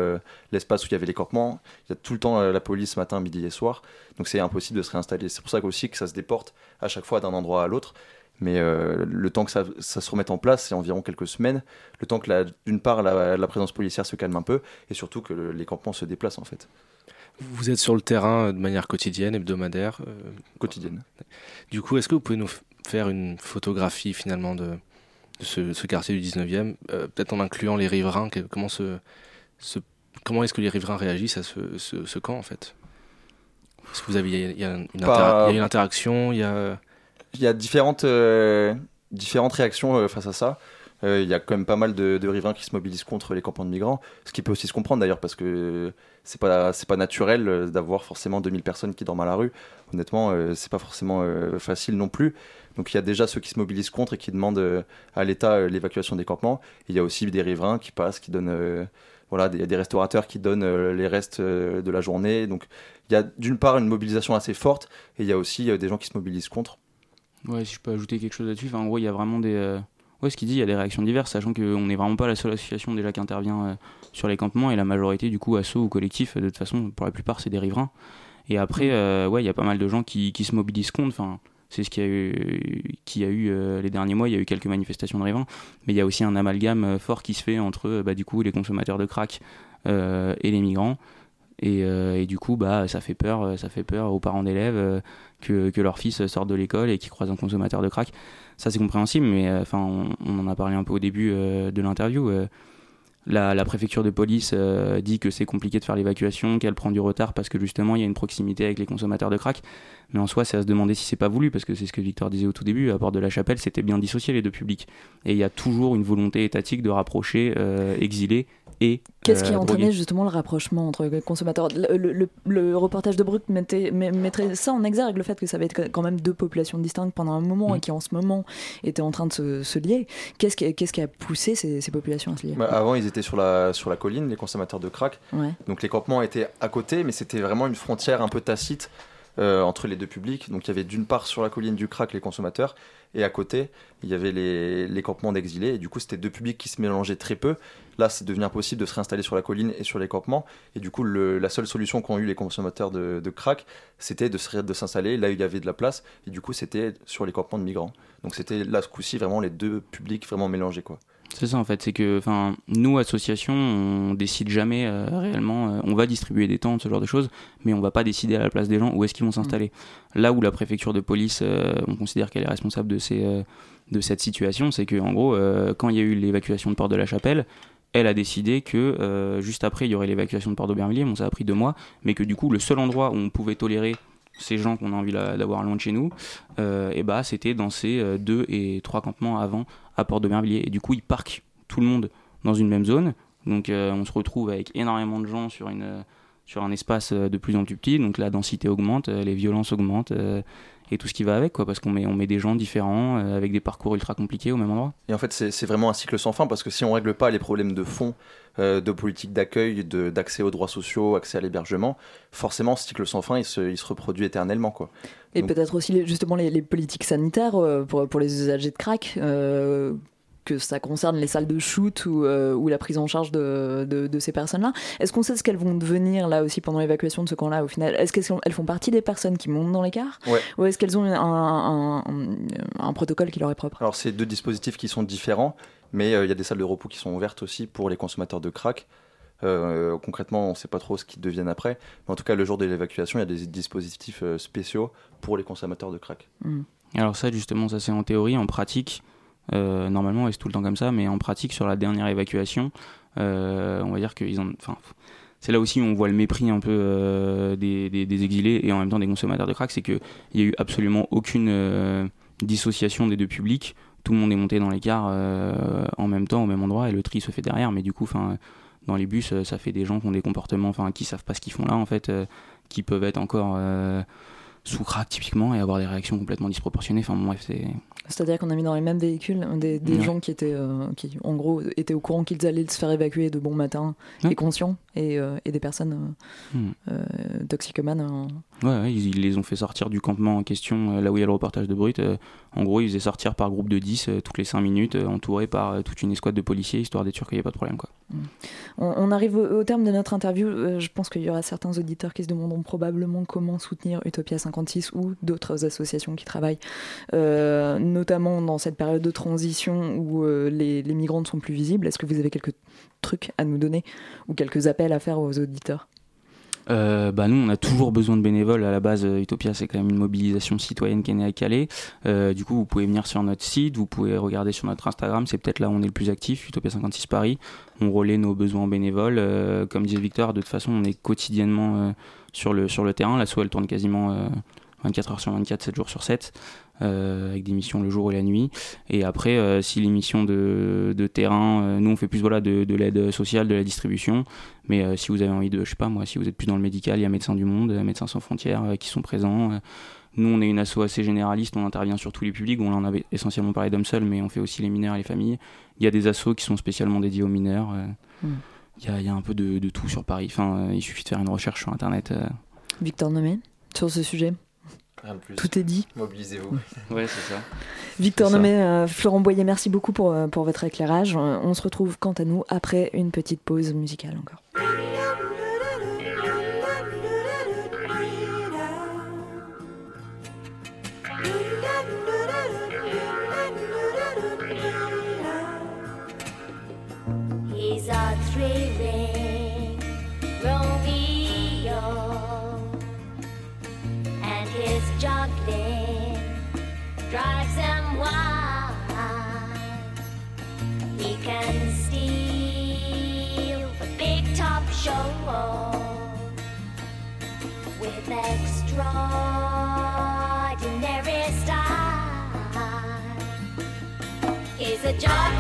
S6: l'espace où il y avait les campements. Il y a tout le temps la police matin, midi et soir. Donc, c'est impossible de se réinstaller. C'est pour ça aussi que ça se déporte à chaque fois d'un endroit à l'autre. Mais euh, le temps que ça, ça se remette en place, c'est environ quelques semaines. Le temps que, d'une part, la, la présence policière se calme un peu, et surtout que le- les campements se déplacent en fait,
S5: Vous êtes sur le terrain euh, de manière quotidienne, hebdomadaire. euh,
S6: quotidienne.
S5: Du coup, est-ce que vous pouvez nous faire une photographie finalement de, de ce, ce quartier du 19e, euh, peut-être en incluant les riverains? Que- Comment, se, se- comment est-ce que les riverains réagissent à ce, camp en fait? Est-ce que vous avez, il y a, une,
S6: Pas-
S5: intera- il y a une interaction, il y a...
S6: Il y a différentes, euh, réactions euh, face à ça. Euh, il y a quand même pas mal de, riverains qui se mobilisent contre les campements de migrants, ce qui peut aussi se comprendre d'ailleurs parce que c'est pas pas naturel d'avoir forcément 2000 personnes qui dorment à la rue. Honnêtement, euh, c'est pas forcément facile non plus. Donc il y a déjà ceux qui se mobilisent contre et qui demandent à l'État l'évacuation des campements. Il y a aussi des riverains qui passent, qui donnent voilà des, des restaurateurs qui donnent les restes de la journée. Donc il y a d'une part une mobilisation assez forte et il y a aussi des gens qui se mobilisent contre.
S4: Ouais, si je peux ajouter quelque chose là-dessus, enfin, en gros, il y a vraiment des. euh, Ouais, ce qu'il dit, il y a des réactions diverses, sachant qu'on n'est vraiment pas la seule association déjà qui intervient euh, sur les campements, et la majorité, du coup, asso ou collectif, de toute façon, pour la plupart, c'est des riverains. Et après, euh, ouais, il y a pas mal de gens qui, qui se mobilisent contre. Enfin, c'est ce qu'il y a eu, qui a eu euh, les derniers mois. Il y a eu quelques manifestations de riverains, mais il y a aussi un amalgame fort qui se fait entre, bah, du coup, les consommateurs de crack et les migrants. Et, euh, et du coup, bah, ça fait peur, euh, ça fait peur aux parents d'élèves euh, que, que leur fils sorte de l'école et qu'ils croisent un consommateur de crack. Ça, c'est compréhensible, mais enfin, on, en a parlé un peu au début de l'interview. la, la préfecture de police dit que c'est compliqué de faire l'évacuation, qu'elle prend du retard parce que justement il y a une proximité avec les consommateurs de crack. Mais en soi, c'est à se demander si c'est pas voulu, parce que c'est ce que Victor disait au tout début. À Porte de la Chapelle, c'était bien dissocié les deux publics. Et il y a toujours une volonté étatique de rapprocher exilés et.
S2: Qu'est-ce qui
S4: euh,
S2: a entraîné
S4: drogués.
S2: justement le rapprochement entre les consommateurs le, le- le- le reportage de Brut mettait, met- mettrait ça en exergue, le fait que ça va être quand même deux populations distinctes pendant un moment
S4: Mm.
S2: et qui en ce moment étaient en train de se, se lier. Qu'est-ce qui, qui a poussé ces, ces populations à se lier
S6: Bah, avant, ils étaient sur la, sur la colline, les consommateurs de crack.
S2: Ouais.
S6: Donc les campements étaient à côté, mais c'était vraiment une frontière un peu tacite euh, entre les deux publics. Donc il y avait d'une part sur la colline du crack les consommateurs, et à côté, il y avait les, campements d'exilés. Et du coup, c'était deux publics qui se mélangeaient très peu. Là, c'est devenu impossible de se réinstaller sur la colline et sur les campements. Et du coup, la seule solution qu'ont eu les consommateurs de, de crack, c'était de, de s'installer là où il y avait de la place. Et du coup, c'était sur les campements de migrants. Donc c'était là, ce coup-ci, vraiment les deux publics vraiment mélangés. Quoi.
S4: C'est ça en fait, c'est que enfin nous associations, on décide jamais euh, réellement. euh, on va distribuer des tentes, ce genre de choses, mais on va pas décider à la place des gens où est-ce qu'ils vont s'installer. Là où la préfecture de police, euh, on considère qu'elle est responsable de ces de cette situation, c'est que en gros, quand il y a eu l'évacuation de Port de la Chapelle, elle a décidé que euh, juste après il y aurait l'évacuation de Port d'Aubervilliers. Bon, ça a pris deux mois, mais que du coup le seul endroit où on pouvait tolérer ces gens qu'on a envie d'avoir loin de chez nous, euh, et bah c'était dans ces euh, deux et trois campements avant à Port d'Aubervilliers. Et du coup, ils parquent tout le monde dans une même zone. Donc on se retrouve avec énormément de gens sur, une, sur un espace de plus en plus petit. Donc la densité augmente, les violences augmentent et tout ce qui va avec, quoi, parce qu'on met, on met des gens différents euh, avec des parcours ultra compliqués au même endroit.
S6: Et en fait, c'est vraiment un cycle sans fin, parce que si on règle pas les problèmes de fond, euh, de politique d'accueil, d'accès aux droits sociaux, accès à l'hébergement, forcément, ce cycle sans fin, il se, il se reproduit éternellement. Quoi.
S2: Et peut-être aussi justement les, les, politiques sanitaires euh, pour, pour les usagers de crack que ça concerne les salles de shoot ou, euh, ou la prise en charge de, de, ces personnes-là. Est-ce qu'on sait ce qu'elles vont devenir là aussi pendant l'évacuation de ce camp-là au final? Est-ce qu'elles font partie des personnes qui montent dans les cars? Ou est-ce qu'elles ont un, un, protocole qui leur est propre?
S6: Alors c'est deux dispositifs qui sont différents, mais euh, il y a des salles de repos qui sont ouvertes aussi pour les consommateurs de crack. Euh, concrètement, on ne sait pas trop ce qu'ils deviennent après. Mais en tout cas, le jour de l'évacuation, il y a des dispositifs spéciaux pour les consommateurs de crack.
S4: Mmh. Alors ça, justement, ça c'est en théorie. En pratique, euh, normalement, c'est tout le temps comme ça, mais en pratique, sur la dernière évacuation, euh, on va dire qu'ils ont. Enfin, c'est là aussi où on voit le mépris un peu euh, des, des, exilés et en même temps des consommateurs de crack, c'est qu'il n'y a eu absolument aucune dissociation des deux publics. Tout le monde est monté dans l'écart en même temps, au même endroit, et le tri se fait derrière. Mais du coup, enfin, dans les bus, ça fait des gens qui ont des comportements, enfin, qui savent pas ce qu'ils font là, en fait, qui peuvent être encore sous crack typiquement et avoir des réactions complètement disproportionnées. Enfin, bref, c'est
S2: c'est-à-dire qu'on a mis dans les mêmes véhicules des, gens qui étaient, euh, qui en gros, étaient au courant qu'ils allaient se faire évacuer de bon matin et conscients, et, euh, et, des personnes euh, hmm. toxicomanes.
S4: Ouais, ils, les ont fait sortir du campement en question, là où il y a le reportage de Brut. en gros, ils faisaient sortir par groupe de 10 toutes les 5 minutes, entourés par toute une escouade de policiers, histoire d'être sûr qu'il n'y ait pas de problème.
S2: Hmm. On, arrive au, terme de notre interview. je pense qu'il y aura certains auditeurs qui se demanderont probablement comment soutenir Utopia 56 ou d'autres associations qui travaillent notamment dans cette période de transition où euh, les, migrants sont plus visibles. Est-ce que vous avez quelques trucs à nous donner ou quelques appels à faire aux auditeurs?
S4: Euh, bah nous, on a toujours besoin de bénévoles. À la base, euh, Utopia, c'est quand même une mobilisation citoyenne qui est née à Calais. du coup, vous pouvez venir sur notre site, vous pouvez regarder sur notre Instagram. C'est peut-être là où on est le plus actif, Utopia 56 Paris. On relaie nos besoins bénévoles. comme disait Victor, de toute façon, on est quotidiennement sur, le, sur le terrain. L'asso, elle tourne quasiment 24 heures sur 24, 7 jours sur 7. Euh, avec des missions le jour et la nuit. Et après, euh, si les missions de, de terrain, euh, nous on fait plus voilà, de, de l'aide sociale, de la distribution. Mais si vous avez envie de, je sais pas moi, si vous êtes plus dans le médical, il y a Médecins du Monde, Médecins sans frontières qui sont présents. Nous, on est une asso assez généraliste, on intervient sur tous les publics. On en avait essentiellement parlé d'hommes seuls, mais on fait aussi les mineurs et les familles. Il y a des assos qui sont spécialement dédiés aux mineurs. Hmm. Il y, a, y, a, un peu de, de, tout sur Paris. Enfin, il suffit de faire une recherche sur Internet.
S2: Victor Nomé, sur ce sujet tout est dit.
S6: Mobilisez-vous.
S4: Ouais, c'est ça.
S2: Victor Nomet, euh, Florent Boyer, merci beaucoup euh, pour, votre éclairage. On se retrouve quant à nous après une petite pause musicale encore. job.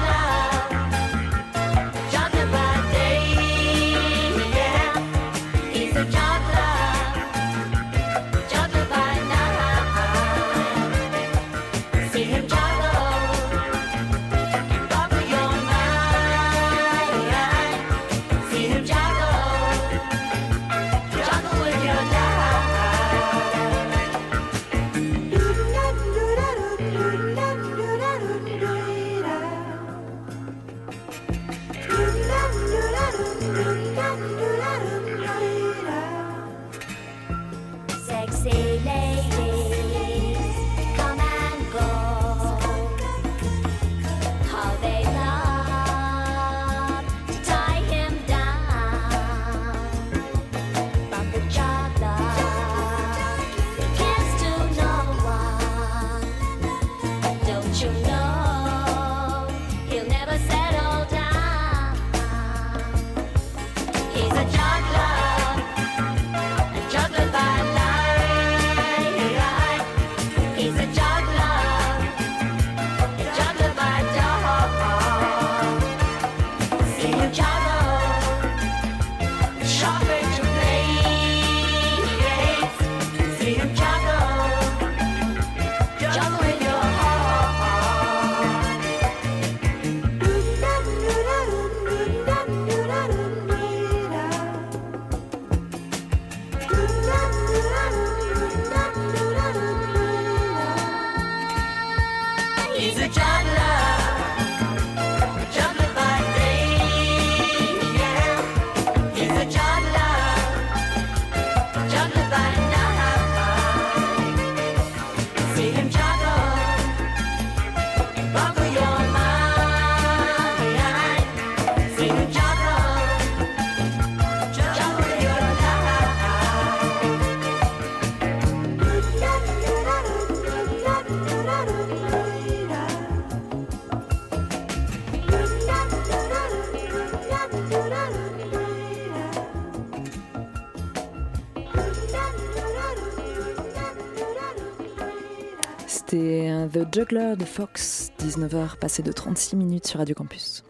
S2: Juggler de Fox, 19h passé de 36 minutes sur Radio Campus.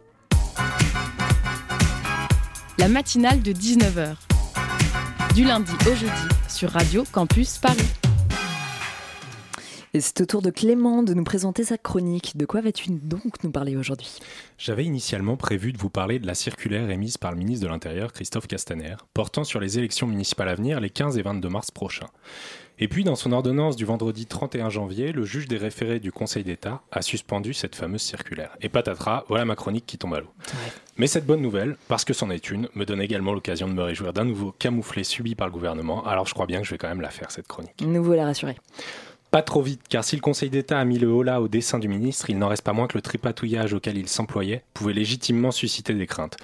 S8: La matinale de 19h. Du lundi au jeudi sur Radio Campus Paris.
S2: Et c'est au tour de Clément de nous présenter sa chronique. De quoi vas-tu donc nous parler aujourd'hui?
S9: J'avais initialement prévu de vous parler de la circulaire émise par le ministre de l'Intérieur, Christophe Castaner, portant sur les élections municipales à venir les 15 et 22 mars prochains. Et puis, dans son ordonnance du vendredi 31 janvier, le juge des référés du Conseil d'État a suspendu cette fameuse circulaire. Et patatras, voilà ma chronique qui tombe à l'eau. Mais cette bonne nouvelle, parce que c'en est une, me donne également l'occasion de me réjouir d'un nouveau camouflet subi par le gouvernement. Alors je crois bien que je vais quand même la faire, cette chronique.
S2: Nous voilà rassurés.
S9: Pas trop vite, car si le Conseil d'État a mis le holà au dessin du ministre, il n'en reste pas moins que le tripatouillage auquel il s'employait pouvait légitimement susciter des craintes.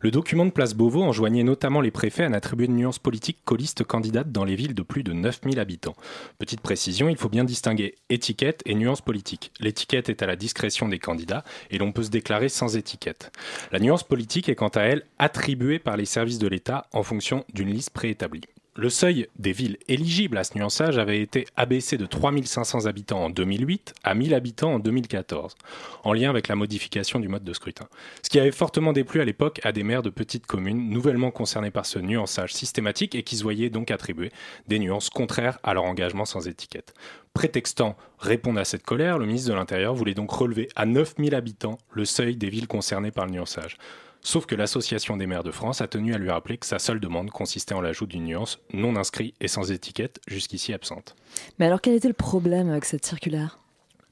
S9: Le document de Place Beauvau enjoignait notamment les préfets à n'attribuer de nuances politiques qu'aux listes candidates dans les villes de plus de 9000 habitants. Petite précision, il faut bien distinguer étiquette et nuance politique. L'étiquette est à la discrétion des candidats et l'on peut se déclarer sans étiquette. La nuance politique est quant à elle attribuée par les services de l'État en fonction d'une liste préétablie. Le seuil des villes éligibles à ce nuançage avait été abaissé de 3500 habitants en 2008 à 1000 habitants en 2014, en lien avec la modification du mode de scrutin. Ce qui avait fortement déplu à l'époque à des maires de petites communes nouvellement concernés par ce nuançage systématique et qui se voyaient donc attribuer des nuances contraires à leur engagement sans étiquette. Prétextant répondre à cette colère, le ministre de l'Intérieur voulait donc relever à 9000 habitants le seuil des villes concernées par le nuançage. Sauf que l'Association des maires de France a tenu à lui rappeler que sa seule demande consistait en l'ajout d'une nuance non inscrite et sans étiquette, jusqu'ici absente.
S2: Mais alors quel était le problème avec cette circulaire?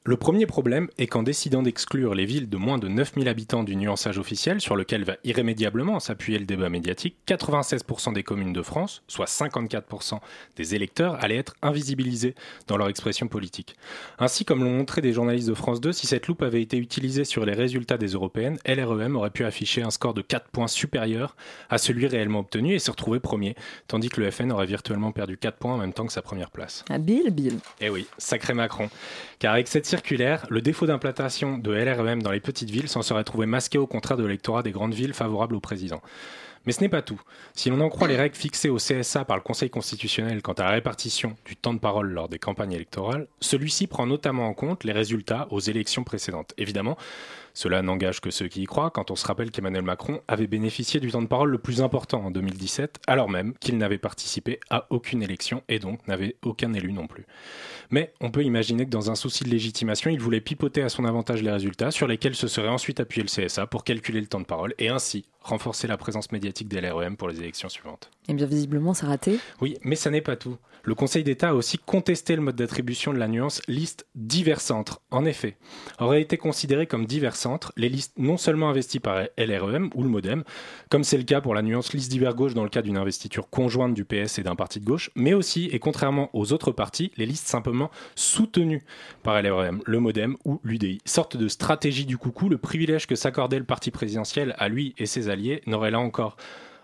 S9: Le premier problème est qu'en décidant d'exclure les villes de moins de 9000 habitants du nuançage officiel, sur lequel va irrémédiablement s'appuyer le débat médiatique, 96% des communes de France, soit 54% des électeurs, allaient être invisibilisés dans leur expression politique. Ainsi, comme l'ont montré des journalistes de France 2, si cette loupe avait été utilisée sur les résultats des européennes, LREM aurait pu afficher un score de 4 points supérieur à celui réellement obtenu et se retrouver premier, tandis que le FN aurait virtuellement perdu 4 points en même temps que sa première place.
S2: Ah, Bill, Bill.
S9: Eh oui, sacré Macron. Car avec cette le défaut d'implantation de LREM dans les petites villes s'en serait trouvé masqué au contraire de l'électorat des grandes villes favorables au président. Mais ce n'est pas tout. Si l'on en croit les règles fixées au CSA par le Conseil constitutionnel quant à la répartition du temps de parole lors des campagnes électorales, celui-ci prend notamment en compte les résultats aux élections précédentes. Évidemment, cela n'engage que ceux qui y croient quand on se rappelle qu'Emmanuel Macron avait bénéficié du temps de parole le plus important en 2017, alors même qu'il n'avait participé à aucune élection et donc n'avait aucun élu non plus. Mais on peut imaginer que dans un souci de légitimation, il voulait pipoter à son avantage les résultats sur lesquels se serait ensuite appuyé le CSA pour calculer le temps de parole et ainsi renforcer la présence médiatique des LREM pour les élections suivantes.
S2: Et bien visiblement, ça a raté.
S9: Oui, mais ça n'est pas tout. Le Conseil d'État a aussi contesté le mode d'attribution de la nuance liste divers centres. En effet, auraient été considérés comme divers centres les listes non seulement investies par LREM ou le MoDem, comme c'est le cas pour la nuance liste divers gauche dans le cas d'une investiture conjointe du PS et d'un parti de gauche, mais aussi, et contrairement aux autres partis, les listes simplement soutenues par LREM, le MoDem ou l'UDI. Sorte de stratégie du coucou, le privilège que s'accordait le parti présidentiel à lui et ses alliés n'aurait là encore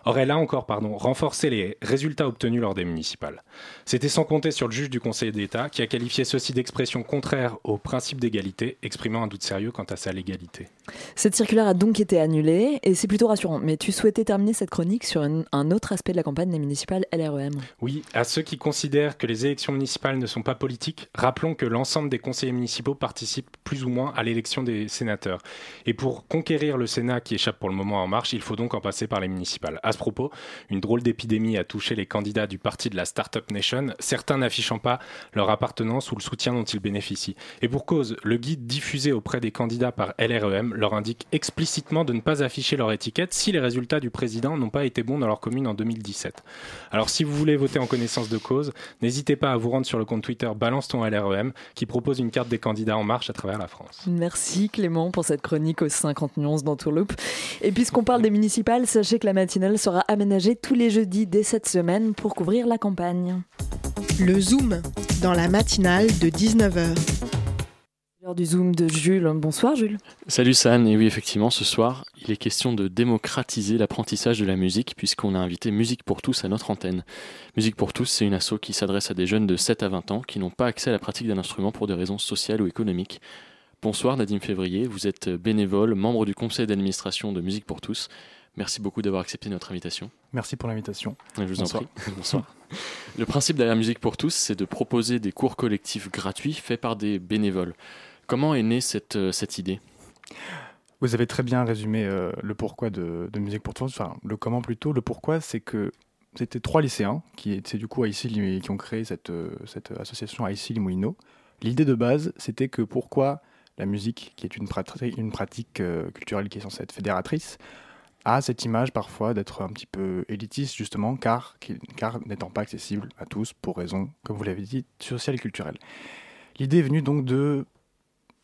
S9: aurait là encore pardon, renforcé les résultats obtenus lors des municipales. C'était sans compter sur le juge du Conseil d'État qui a qualifié ceci d'expression contraire au principe d'égalité, exprimant un doute sérieux quant à sa légalité.
S2: Cette circulaire a donc été annulée et c'est plutôt rassurant. Mais tu souhaitais terminer cette chronique sur un, autre aspect de la campagne des municipales LREM.
S9: Oui, à ceux qui considèrent que les élections municipales ne sont pas politiques, rappelons que l'ensemble des conseillers municipaux participent plus ou moins à l'élection des sénateurs. Et pour conquérir le Sénat qui échappe pour le moment en marche, il faut donc en passer par les municipales ce propos, une drôle d'épidémie a touché les candidats du parti de la Startup Nation, certains n'affichant pas leur appartenance ou le soutien dont ils bénéficient. Et pour cause, le guide diffusé auprès des candidats par LREM leur indique explicitement de ne pas afficher leur étiquette si les résultats du président n'ont pas été bons dans leur commune en 2017. Alors si vous voulez voter en connaissance de cause, n'hésitez pas à vous rendre sur le compte Twitter Balance ton LREM qui propose une carte des candidats en marche à travers la France.
S2: Merci Clément pour cette chronique aux 50 nuances d'Entourloupe. Et puisqu'on parle des municipales, sachez que la matinale sera aménagée tous les jeudis dès cette semaine pour couvrir la campagne.
S10: Le Zoom, dans la matinale de 19h.
S2: L'heure du Zoom de Jules. Bonsoir Jules.
S11: Salut San, et oui effectivement ce soir il est question de démocratiser l'apprentissage de la musique puisqu'on a invité Musique pour tous à notre antenne. Musique pour tous c'est une asso qui s'adresse à des jeunes de 7 à 20 ans qui n'ont pas accès à la pratique d'un instrument pour des raisons sociales ou économiques. Bonsoir Nadine Février, vous êtes bénévole, membre du conseil d'administration de Musique pour tous. Merci beaucoup d'avoir accepté notre invitation.
S12: Merci pour l'invitation.
S11: Je vous en prie. Bonsoir. Le principe derrière Musique pour tous, c'est de proposer des cours collectifs gratuits faits par des bénévoles. Comment est née cette, euh, cette idée?
S12: Vous avez très bien résumé euh, le pourquoi de, Musique pour tous, enfin le comment plutôt. Le pourquoi, c'est que c'était trois lycéens qui étaient du coup à ici qui ont créé cette, euh, cette association à ici Limouino. L'idée de base, c'était que pourquoi la musique, qui est une, pratique, une pratique culturelle qui est censée être fédératrice, a cette image parfois d'être un petit peu élitiste justement, car, car n'étant pas accessible à tous pour raisons, comme vous l'avez dit, sociales et culturelles. L'idée est venue donc de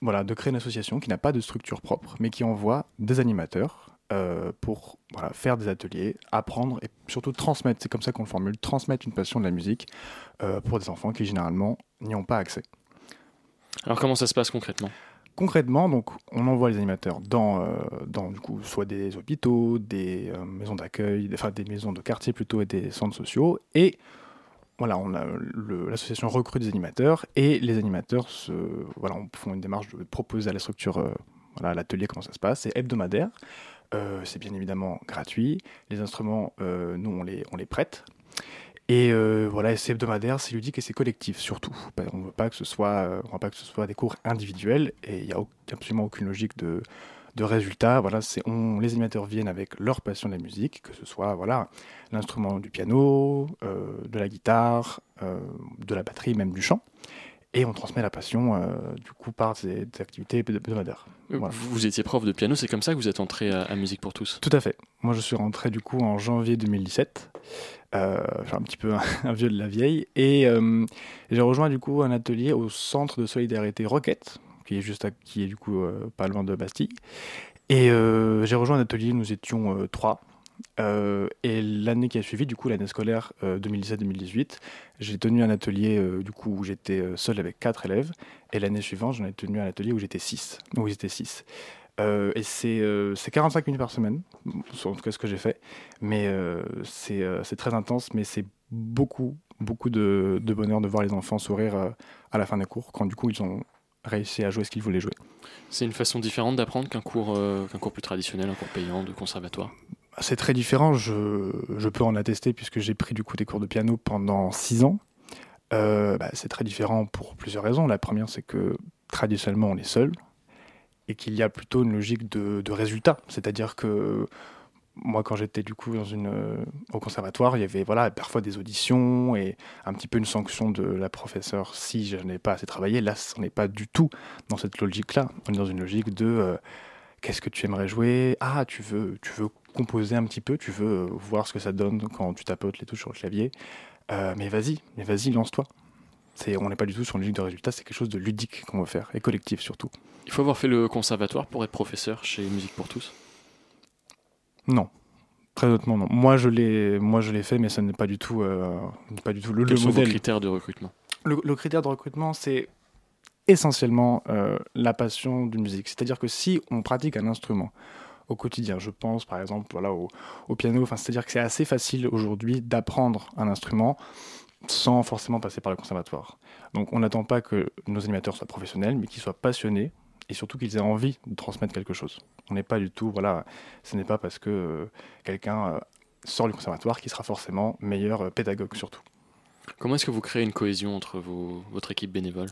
S12: voilà, de créer une association qui n'a pas de structure propre, mais qui envoie des animateurs euh, pour voilà, faire des ateliers, apprendre et surtout transmettre, c'est comme ça qu'on le formule, transmettre une passion de la musique euh, pour des enfants qui généralement n'y ont pas accès.
S11: Alors comment ça se passe concrètement?
S12: Concrètement, donc, on envoie les animateurs dans, euh, dans du coup, soit des hôpitaux, des maisons d'accueil, enfin des maisons de quartier plutôt et des centres sociaux, et voilà, l'association recrute des animateurs et les animateurs se, voilà, on font une démarche de proposer à la structure, euh, voilà, l'atelier comment ça se passe. C'est hebdomadaire, euh, c'est bien évidemment gratuit. Les instruments, euh, nous on les, on les prête. Et voilà, c'est hebdomadaire, c'est ludique et c'est collectif surtout. On ne veut pas que ce soit, on veut pas que ce soit des cours individuels et il n'y a absolument aucune logique de de résultats. Voilà, c'est on, les animateurs viennent avec leur passion de la musique, que ce soit voilà l'instrument du piano, euh, de la guitare, euh, de la batterie, même du chant. Et on transmet la passion euh, du coup par ces, activités hebdomadaires.
S11: Voilà. Vous étiez prof de piano, c'est comme ça que vous êtes entré à, Musique pour tous?
S12: Tout à fait. Moi je suis rentré du coup en janvier 2017. Euh, un petit peu un, vieux de la vieille. Et j'ai rejoint du coup un atelier au centre de solidarité Roquette, qui est juste qui est du coup euh, pas loin de Bastille. Et euh, j'ai rejoint un atelier, nous étions euh, trois. et l'année qui a suivi, du coup, l'année scolaire 2017-2018, j'ai tenu un atelier du coup où j'étais seul avec quatre élèves. Et l'année suivante, j'en ai tenu un atelier où j'étais six. Où ils étaient six. Et c'est 45 minutes par semaine, en tout cas ce que j'ai fait. Mais c'est très intense, mais c'est beaucoup, beaucoup de, de, bonheur de voir les enfants sourire à la fin des cours, quand du coup ils ont réussi à jouer ce qu'il voulait jouer.
S11: C'est une façon différente d'apprendre qu'un cours, euh, qu'un cours plus traditionnel, un cours payant de conservatoire?
S12: C'est très différent, je, je, peux en attester puisque j'ai pris du coup des cours de piano pendant six ans. Euh, bah, c'est très différent pour plusieurs raisons. La première, c'est que traditionnellement, on est seul et qu'il y a plutôt une logique de, de résultat. C'est-à-dire que moi, quand j'étais du coup dans euh, au conservatoire, il y avait voilà, parfois des auditions et un petit peu une sanction de la professeure si je n'ai pas assez travaillé. Là, on n'est pas du tout dans cette logique-là. On est dans une logique de euh, qu'est-ce que tu aimerais jouer? Ah, tu veux, tu veux composer un petit peu, tu veux euh, voir ce que ça donne quand tu tapotes les touches sur le clavier. mais vas-y, mais vas-y, lance-toi. On n'est pas du tout sur une logique de résultat, c'est quelque chose de ludique qu'on veut faire, et collectif surtout.
S11: Il faut avoir fait le conservatoire pour être professeur chez Musique pour tous?
S12: Non. Très honnêtement, non. Moi, je l'ai, moi, je l'ai fait, mais ce n'est pas du tout, euh, pas du tout le,
S11: Quels sont modèle. Vos critères de recrutement?
S12: Le, critère de recrutement, c'est essentiellement euh, la passion d'une musique. C'est-à-dire que si on pratique un instrument au quotidien, je pense par exemple voilà, au, au piano, enfin, c'est-à-dire que c'est assez facile aujourd'hui d'apprendre un instrument sans forcément passer par le conservatoire. Donc on n'attend pas que nos animateurs soient professionnels, mais qu'ils soient passionnés et surtout qu'ils aient envie de transmettre quelque chose. On n'est pas du tout, voilà, ce n'est pas parce que euh, quelqu'un euh, sort du conservatoire qu'il sera forcément meilleur euh, pédagogue surtout.
S11: Comment est-ce que vous créez une cohésion entre votre équipe bénévole?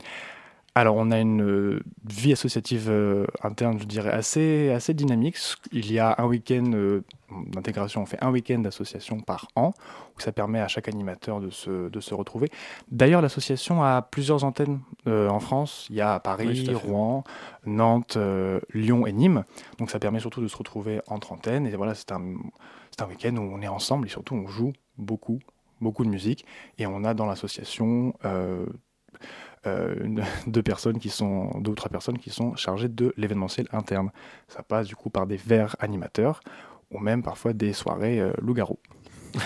S12: Alors, on a une euh, vie associative euh, interne, je dirais, assez, assez dynamique. Il y a un week-end euh, d'intégration, on fait un week-end d'association par an, où ça permet à chaque animateur de se, de se retrouver. D'ailleurs, l'association a plusieurs antennes en France. Il y a Paris, Rouen, Nantes, Lyon et Nîmes. Donc, ça permet surtout de se retrouver entre antennes. Et voilà, c'est un, un week-end où on est ensemble et surtout on joue beaucoup, beaucoup de musique. Et on a dans l'association euh, deux personnes qui sont, deux ou trois personnes qui sont chargées de l'événementiel interne. Ça passe du coup par des verres animateurs ou même parfois des soirées euh, loup-garou.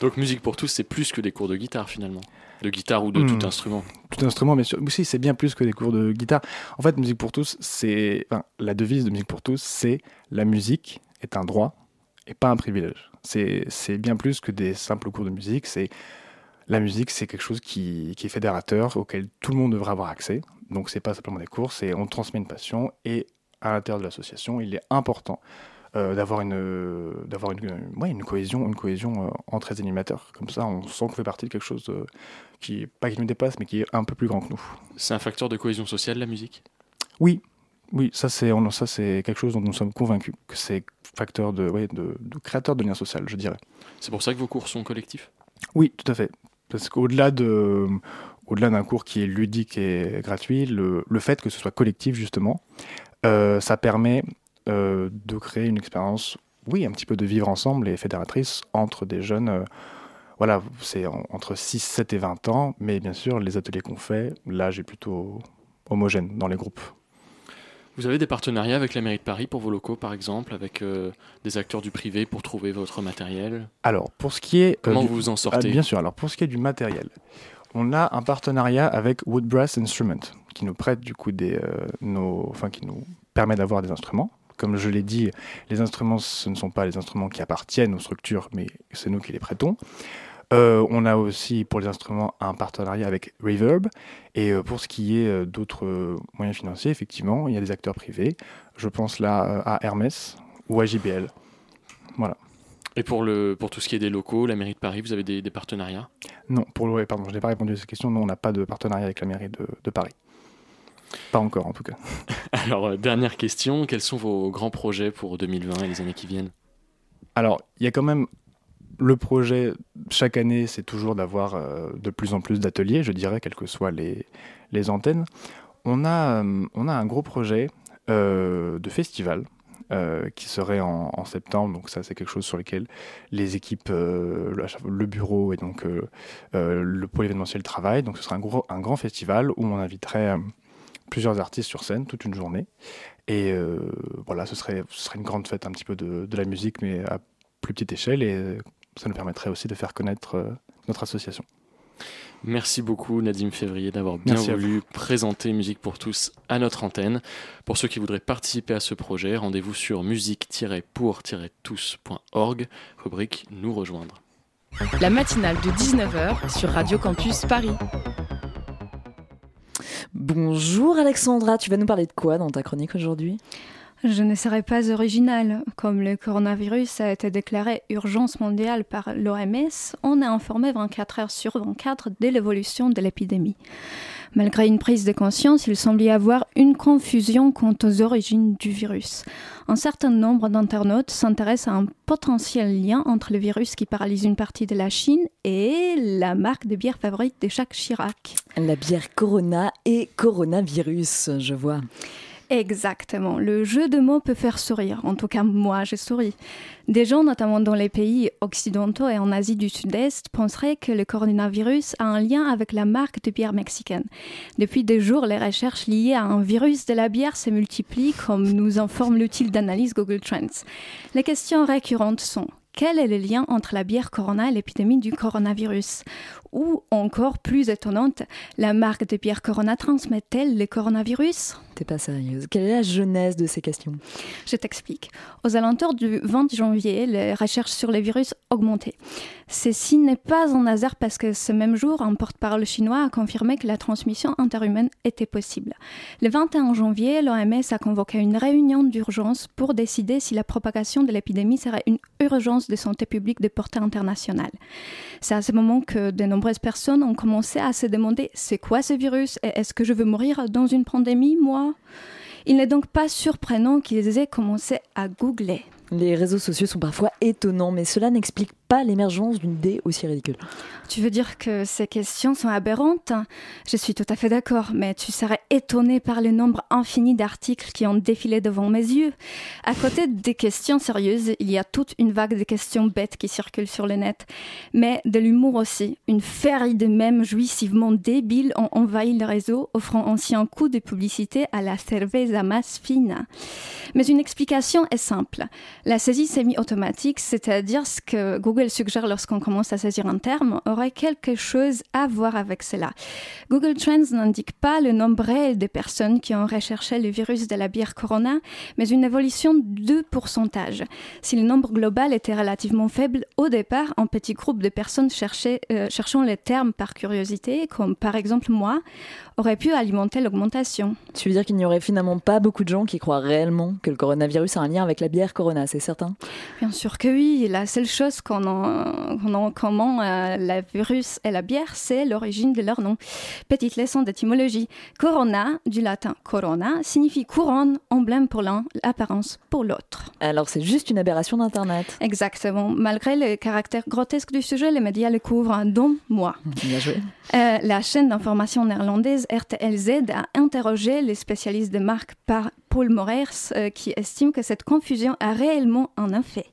S11: Donc musique pour tous, c'est plus que des cours de guitare finalement, de guitare ou de tout hmm. instrument.
S12: Tout instrument, mais aussi c'est bien plus que des cours de guitare. En fait, musique pour tous, c'est la devise de musique pour tous, c'est la musique est un droit et pas un privilège. C'est bien plus que des simples cours de musique. C'est la musique, c'est quelque chose qui, est fédérateur, auquel tout le monde devrait avoir accès. Donc, c'est pas simplement des cours, c'est on transmet une passion et à l'intérieur de l'association, il est important d'avoir une, d'avoir une, ouais, une cohésion, une cohésion entre les animateurs. Comme ça, on sent qu'on fait partie de quelque chose qui, pas qui nous dépasse, mais qui est un peu plus grand que nous.
S11: C'est un facteur de cohésion sociale, la musique?
S12: Oui, oui, ça c'est, ça c'est quelque chose dont nous sommes convaincus, que c'est facteur de, ouais, de, de créateur de lien social, je dirais.
S11: C'est pour ça que vos cours sont collectifs?
S12: Oui, tout à fait. Parce qu'au-delà de, au-delà d'un cours qui est ludique et gratuit, le, le fait que ce soit collectif justement, euh, ça permet euh, de créer une expérience, oui, un petit peu de vivre ensemble et fédératrice entre des jeunes. Euh, voilà, c'est entre 6, 7 et 20 ans, mais bien sûr, les ateliers qu'on fait, l'âge est plutôt homogène dans les groupes.
S11: Vous avez des partenariats avec la mairie de Paris pour vos locaux, par exemple, avec des acteurs du privé pour trouver votre matériel?
S12: Alors, pour ce qui est...
S11: Comment vous vous en sortez?
S12: ah, Bien sûr, alors pour ce qui est du matériel, on a un partenariat avec Wood Brass Instrument, qui nous prête du coup des, nos, enfin qui nous permet d'avoir des instruments. Comme je l'ai dit, les instruments, ce ne sont pas les instruments qui appartiennent aux structures, mais c'est nous qui les prêtons. Euh, on a aussi pour les instruments un partenariat avec Reverb. Et euh, pour ce qui est euh, d'autres moyens financiers, effectivement, il y a des acteurs privés. Je pense là à Hermès ou à JBL. Voilà.
S11: Et pour, le, pour tout ce qui est des locaux, la mairie de Paris, vous avez des, partenariats?
S12: Non, pour le, pardon, je n'ai pas répondu à cette question. Non, on n'a pas de partenariat avec la mairie de, Paris. Pas encore en tout cas.
S11: Alors, dernière question, quels sont vos grands projets pour 2020 et les années qui viennent?
S12: Alors, il y a quand même le projet, chaque année, c'est toujours d'avoir euh, de plus en plus d'ateliers, je dirais, quelles que soient les, les antennes. On a, euh, on a un gros projet euh, de festival qui serait en, septembre, donc ça c'est quelque chose sur lequel les équipes, le, bureau et donc le pôle événementiel travaillent. Donc ce sera un, gros, un grand festival où on inviterait plusieurs artistes sur scène toute une journée. Et voilà, ce serait, ce serait une grande fête un petit peu de, de la musique, mais à plus petite échelle et ça nous permettrait aussi de faire connaître euh, notre association.
S11: Merci beaucoup Nadim Février d'avoir bien voulu présenter Musique pour tous à notre antenne. Pour ceux qui voudraient participer à ce projet, rendez-vous sur musique-pour-tous.org, rubrique Nous rejoindre.
S8: La matinale de 19h sur Radio Campus Paris.
S2: Bonjour Alexandra, tu vas nous parler de quoi dans ta chronique aujourd'hui?
S13: Je ne serai pas original. Comme le coronavirus a été déclaré urgence mondiale par l'OMS, on est informé 24 heures sur 24 de l'évolution de l'épidémie. Malgré une prise de conscience, il semble y avoir une confusion quant aux origines du virus. Un certain nombre d'internautes s'intéressent à un potentiel lien entre le virus qui paralyse une partie de la Chine et la marque de bière favorite de Jacques Chirac.
S2: La bière Corona et coronavirus, je vois.
S13: Exactement. Le jeu de mots peut faire sourire. En tout cas, moi, j'ai souri. Des gens, notamment dans les pays occidentaux et en Asie du Sud-Est, penseraient que le coronavirus a un lien avec la marque de bière mexicaine. Depuis des jours, les recherches liées à un virus de la bière se multiplient, comme nous informe l'outil d'analyse Google Trends. Les questions récurrentes sont quel est le lien entre la bière Corona et l'épidémie du coronavirus? Ou encore plus étonnante, la marque de bière Corona transmet-elle le coronavirus?
S2: T'es pas sérieuse. Quelle est la genèse de ces questions?
S13: Je t'explique. Aux alentours du 20 janvier, les recherches sur les virus augmentaient. Ceci n'est pas un hasard parce que ce même jour, un porte-parole chinois a confirmé que la transmission interhumaine était possible. Le 21 janvier, l'OMS a convoqué une réunion d'urgence pour décider si la propagation de l'épidémie serait une urgence de santé publique de portée internationale. C'est à ce moment que de nombreuses personnes ont commencé à se demander c'est quoi ce virus et est-ce que je veux mourir dans une pandémie, moi? Il n'est donc pas surprenant qu'ils aient commencé à googler.
S2: Les réseaux sociaux sont parfois étonnants, mais cela n'explique l'émergence d'une idée aussi ridicule.
S13: Tu veux dire que ces questions sont aberrantes? Je suis tout à fait d'accord, mais tu serais étonné par le nombre infini d'articles qui ont défilé devant mes yeux. À côté des questions sérieuses, il y a toute une vague de questions bêtes qui circulent sur le net, mais de l'humour aussi. Une féerie de mèmes jouissivement débiles ont envahi le réseau, offrant ainsi un coup de publicité à la cerveza masse fine. Mais une explication est simple. La saisie semi-automatique, c'est-à-dire ce que Google suggère lorsqu'on commence à saisir un terme, aurait quelque chose à voir avec cela. Google Trends n'indique pas le nombre réel de personnes qui ont recherché le virus de la bière Corona, mais une évolution de pourcentage. Si le nombre global était relativement faible au départ, un petit groupe de personnes euh, cherchant les termes par curiosité, comme par exemple moi, aurait pu alimenter l'augmentation.
S2: Tu veux dire qu'il n'y aurait finalement pas beaucoup de gens qui croient réellement que le coronavirus a un lien avec la bière Corona, c'est certain?
S13: Bien sûr que oui. La seule chose qu'on commun, euh, la virus et la bière, c'est l'origine de leur nom. Petite leçon d'étymologie. Corona, du latin corona, signifie couronne, emblème pour l'un, apparence pour l'autre.
S2: Alors c'est juste une aberration d'Internet.
S13: Exactement. Malgré le caractère grotesque du sujet, les médias le couvrent, dont moi.
S2: Bien joué.
S13: Euh, la chaîne d'information néerlandaise RTLZ a interrogé les spécialistes de marque par Paul Morers, euh, qui estime que cette confusion a réellement un effet.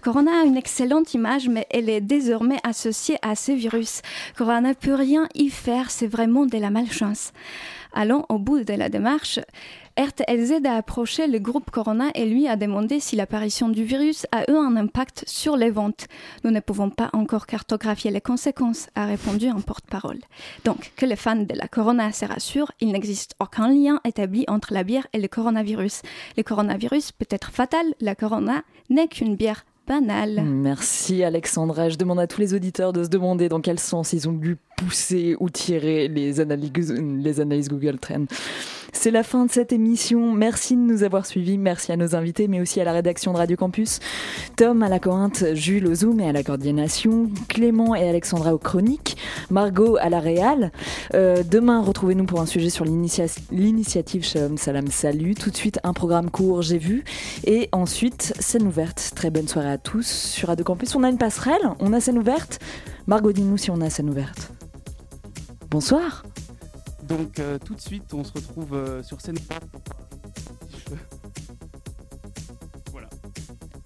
S13: Corona a une excellente image, mais elle est désormais associée à ce virus. Corona ne peut rien y faire, c'est vraiment de la malchance. Allons au bout de la démarche. RTLZ a approché le groupe Corona et lui a demandé si l'apparition du virus a eu un impact sur les ventes. Nous ne pouvons pas encore cartographier les conséquences, a répondu un porte-parole. Donc, que les fans de la Corona se rassurent, il n'existe aucun lien établi entre la bière et le coronavirus. Le coronavirus peut être fatal, la Corona n'est qu'une bière
S2: Merci Alexandra. Je demande à tous les auditeurs de se demander dans quel sens ils ont dû pousser ou tirer les analyses, les analyses Google Trends. C'est la fin de cette émission. Merci de nous avoir suivis. Merci à nos invités, mais aussi à la rédaction de Radio Campus. Tom à la Corinthe, Jules au Zoom et à la coordination, Clément et Alexandra aux chroniques, Margot à la Réal. Euh, demain, retrouvez-nous pour un sujet sur l'initiative Shalom Salam Salut. Tout de suite, un programme court, j'ai vu. Et ensuite, scène ouverte. Très bonne soirée à tous sur Radio Campus. On a une passerelle, on a scène ouverte. Margot, dis-nous si on a scène ouverte. Bonsoir.
S14: Donc euh, tout de suite, on se retrouve euh, sur scène.
S2: Voilà.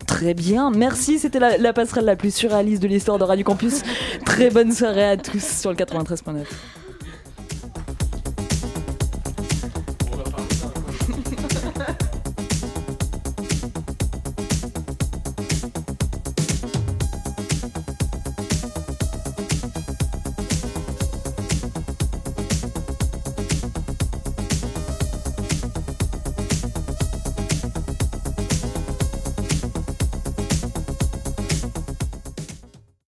S2: Très bien, merci. C'était la, la passerelle la plus surréaliste de l'histoire de Radio Campus. Très bonne soirée à tous sur le 93.9.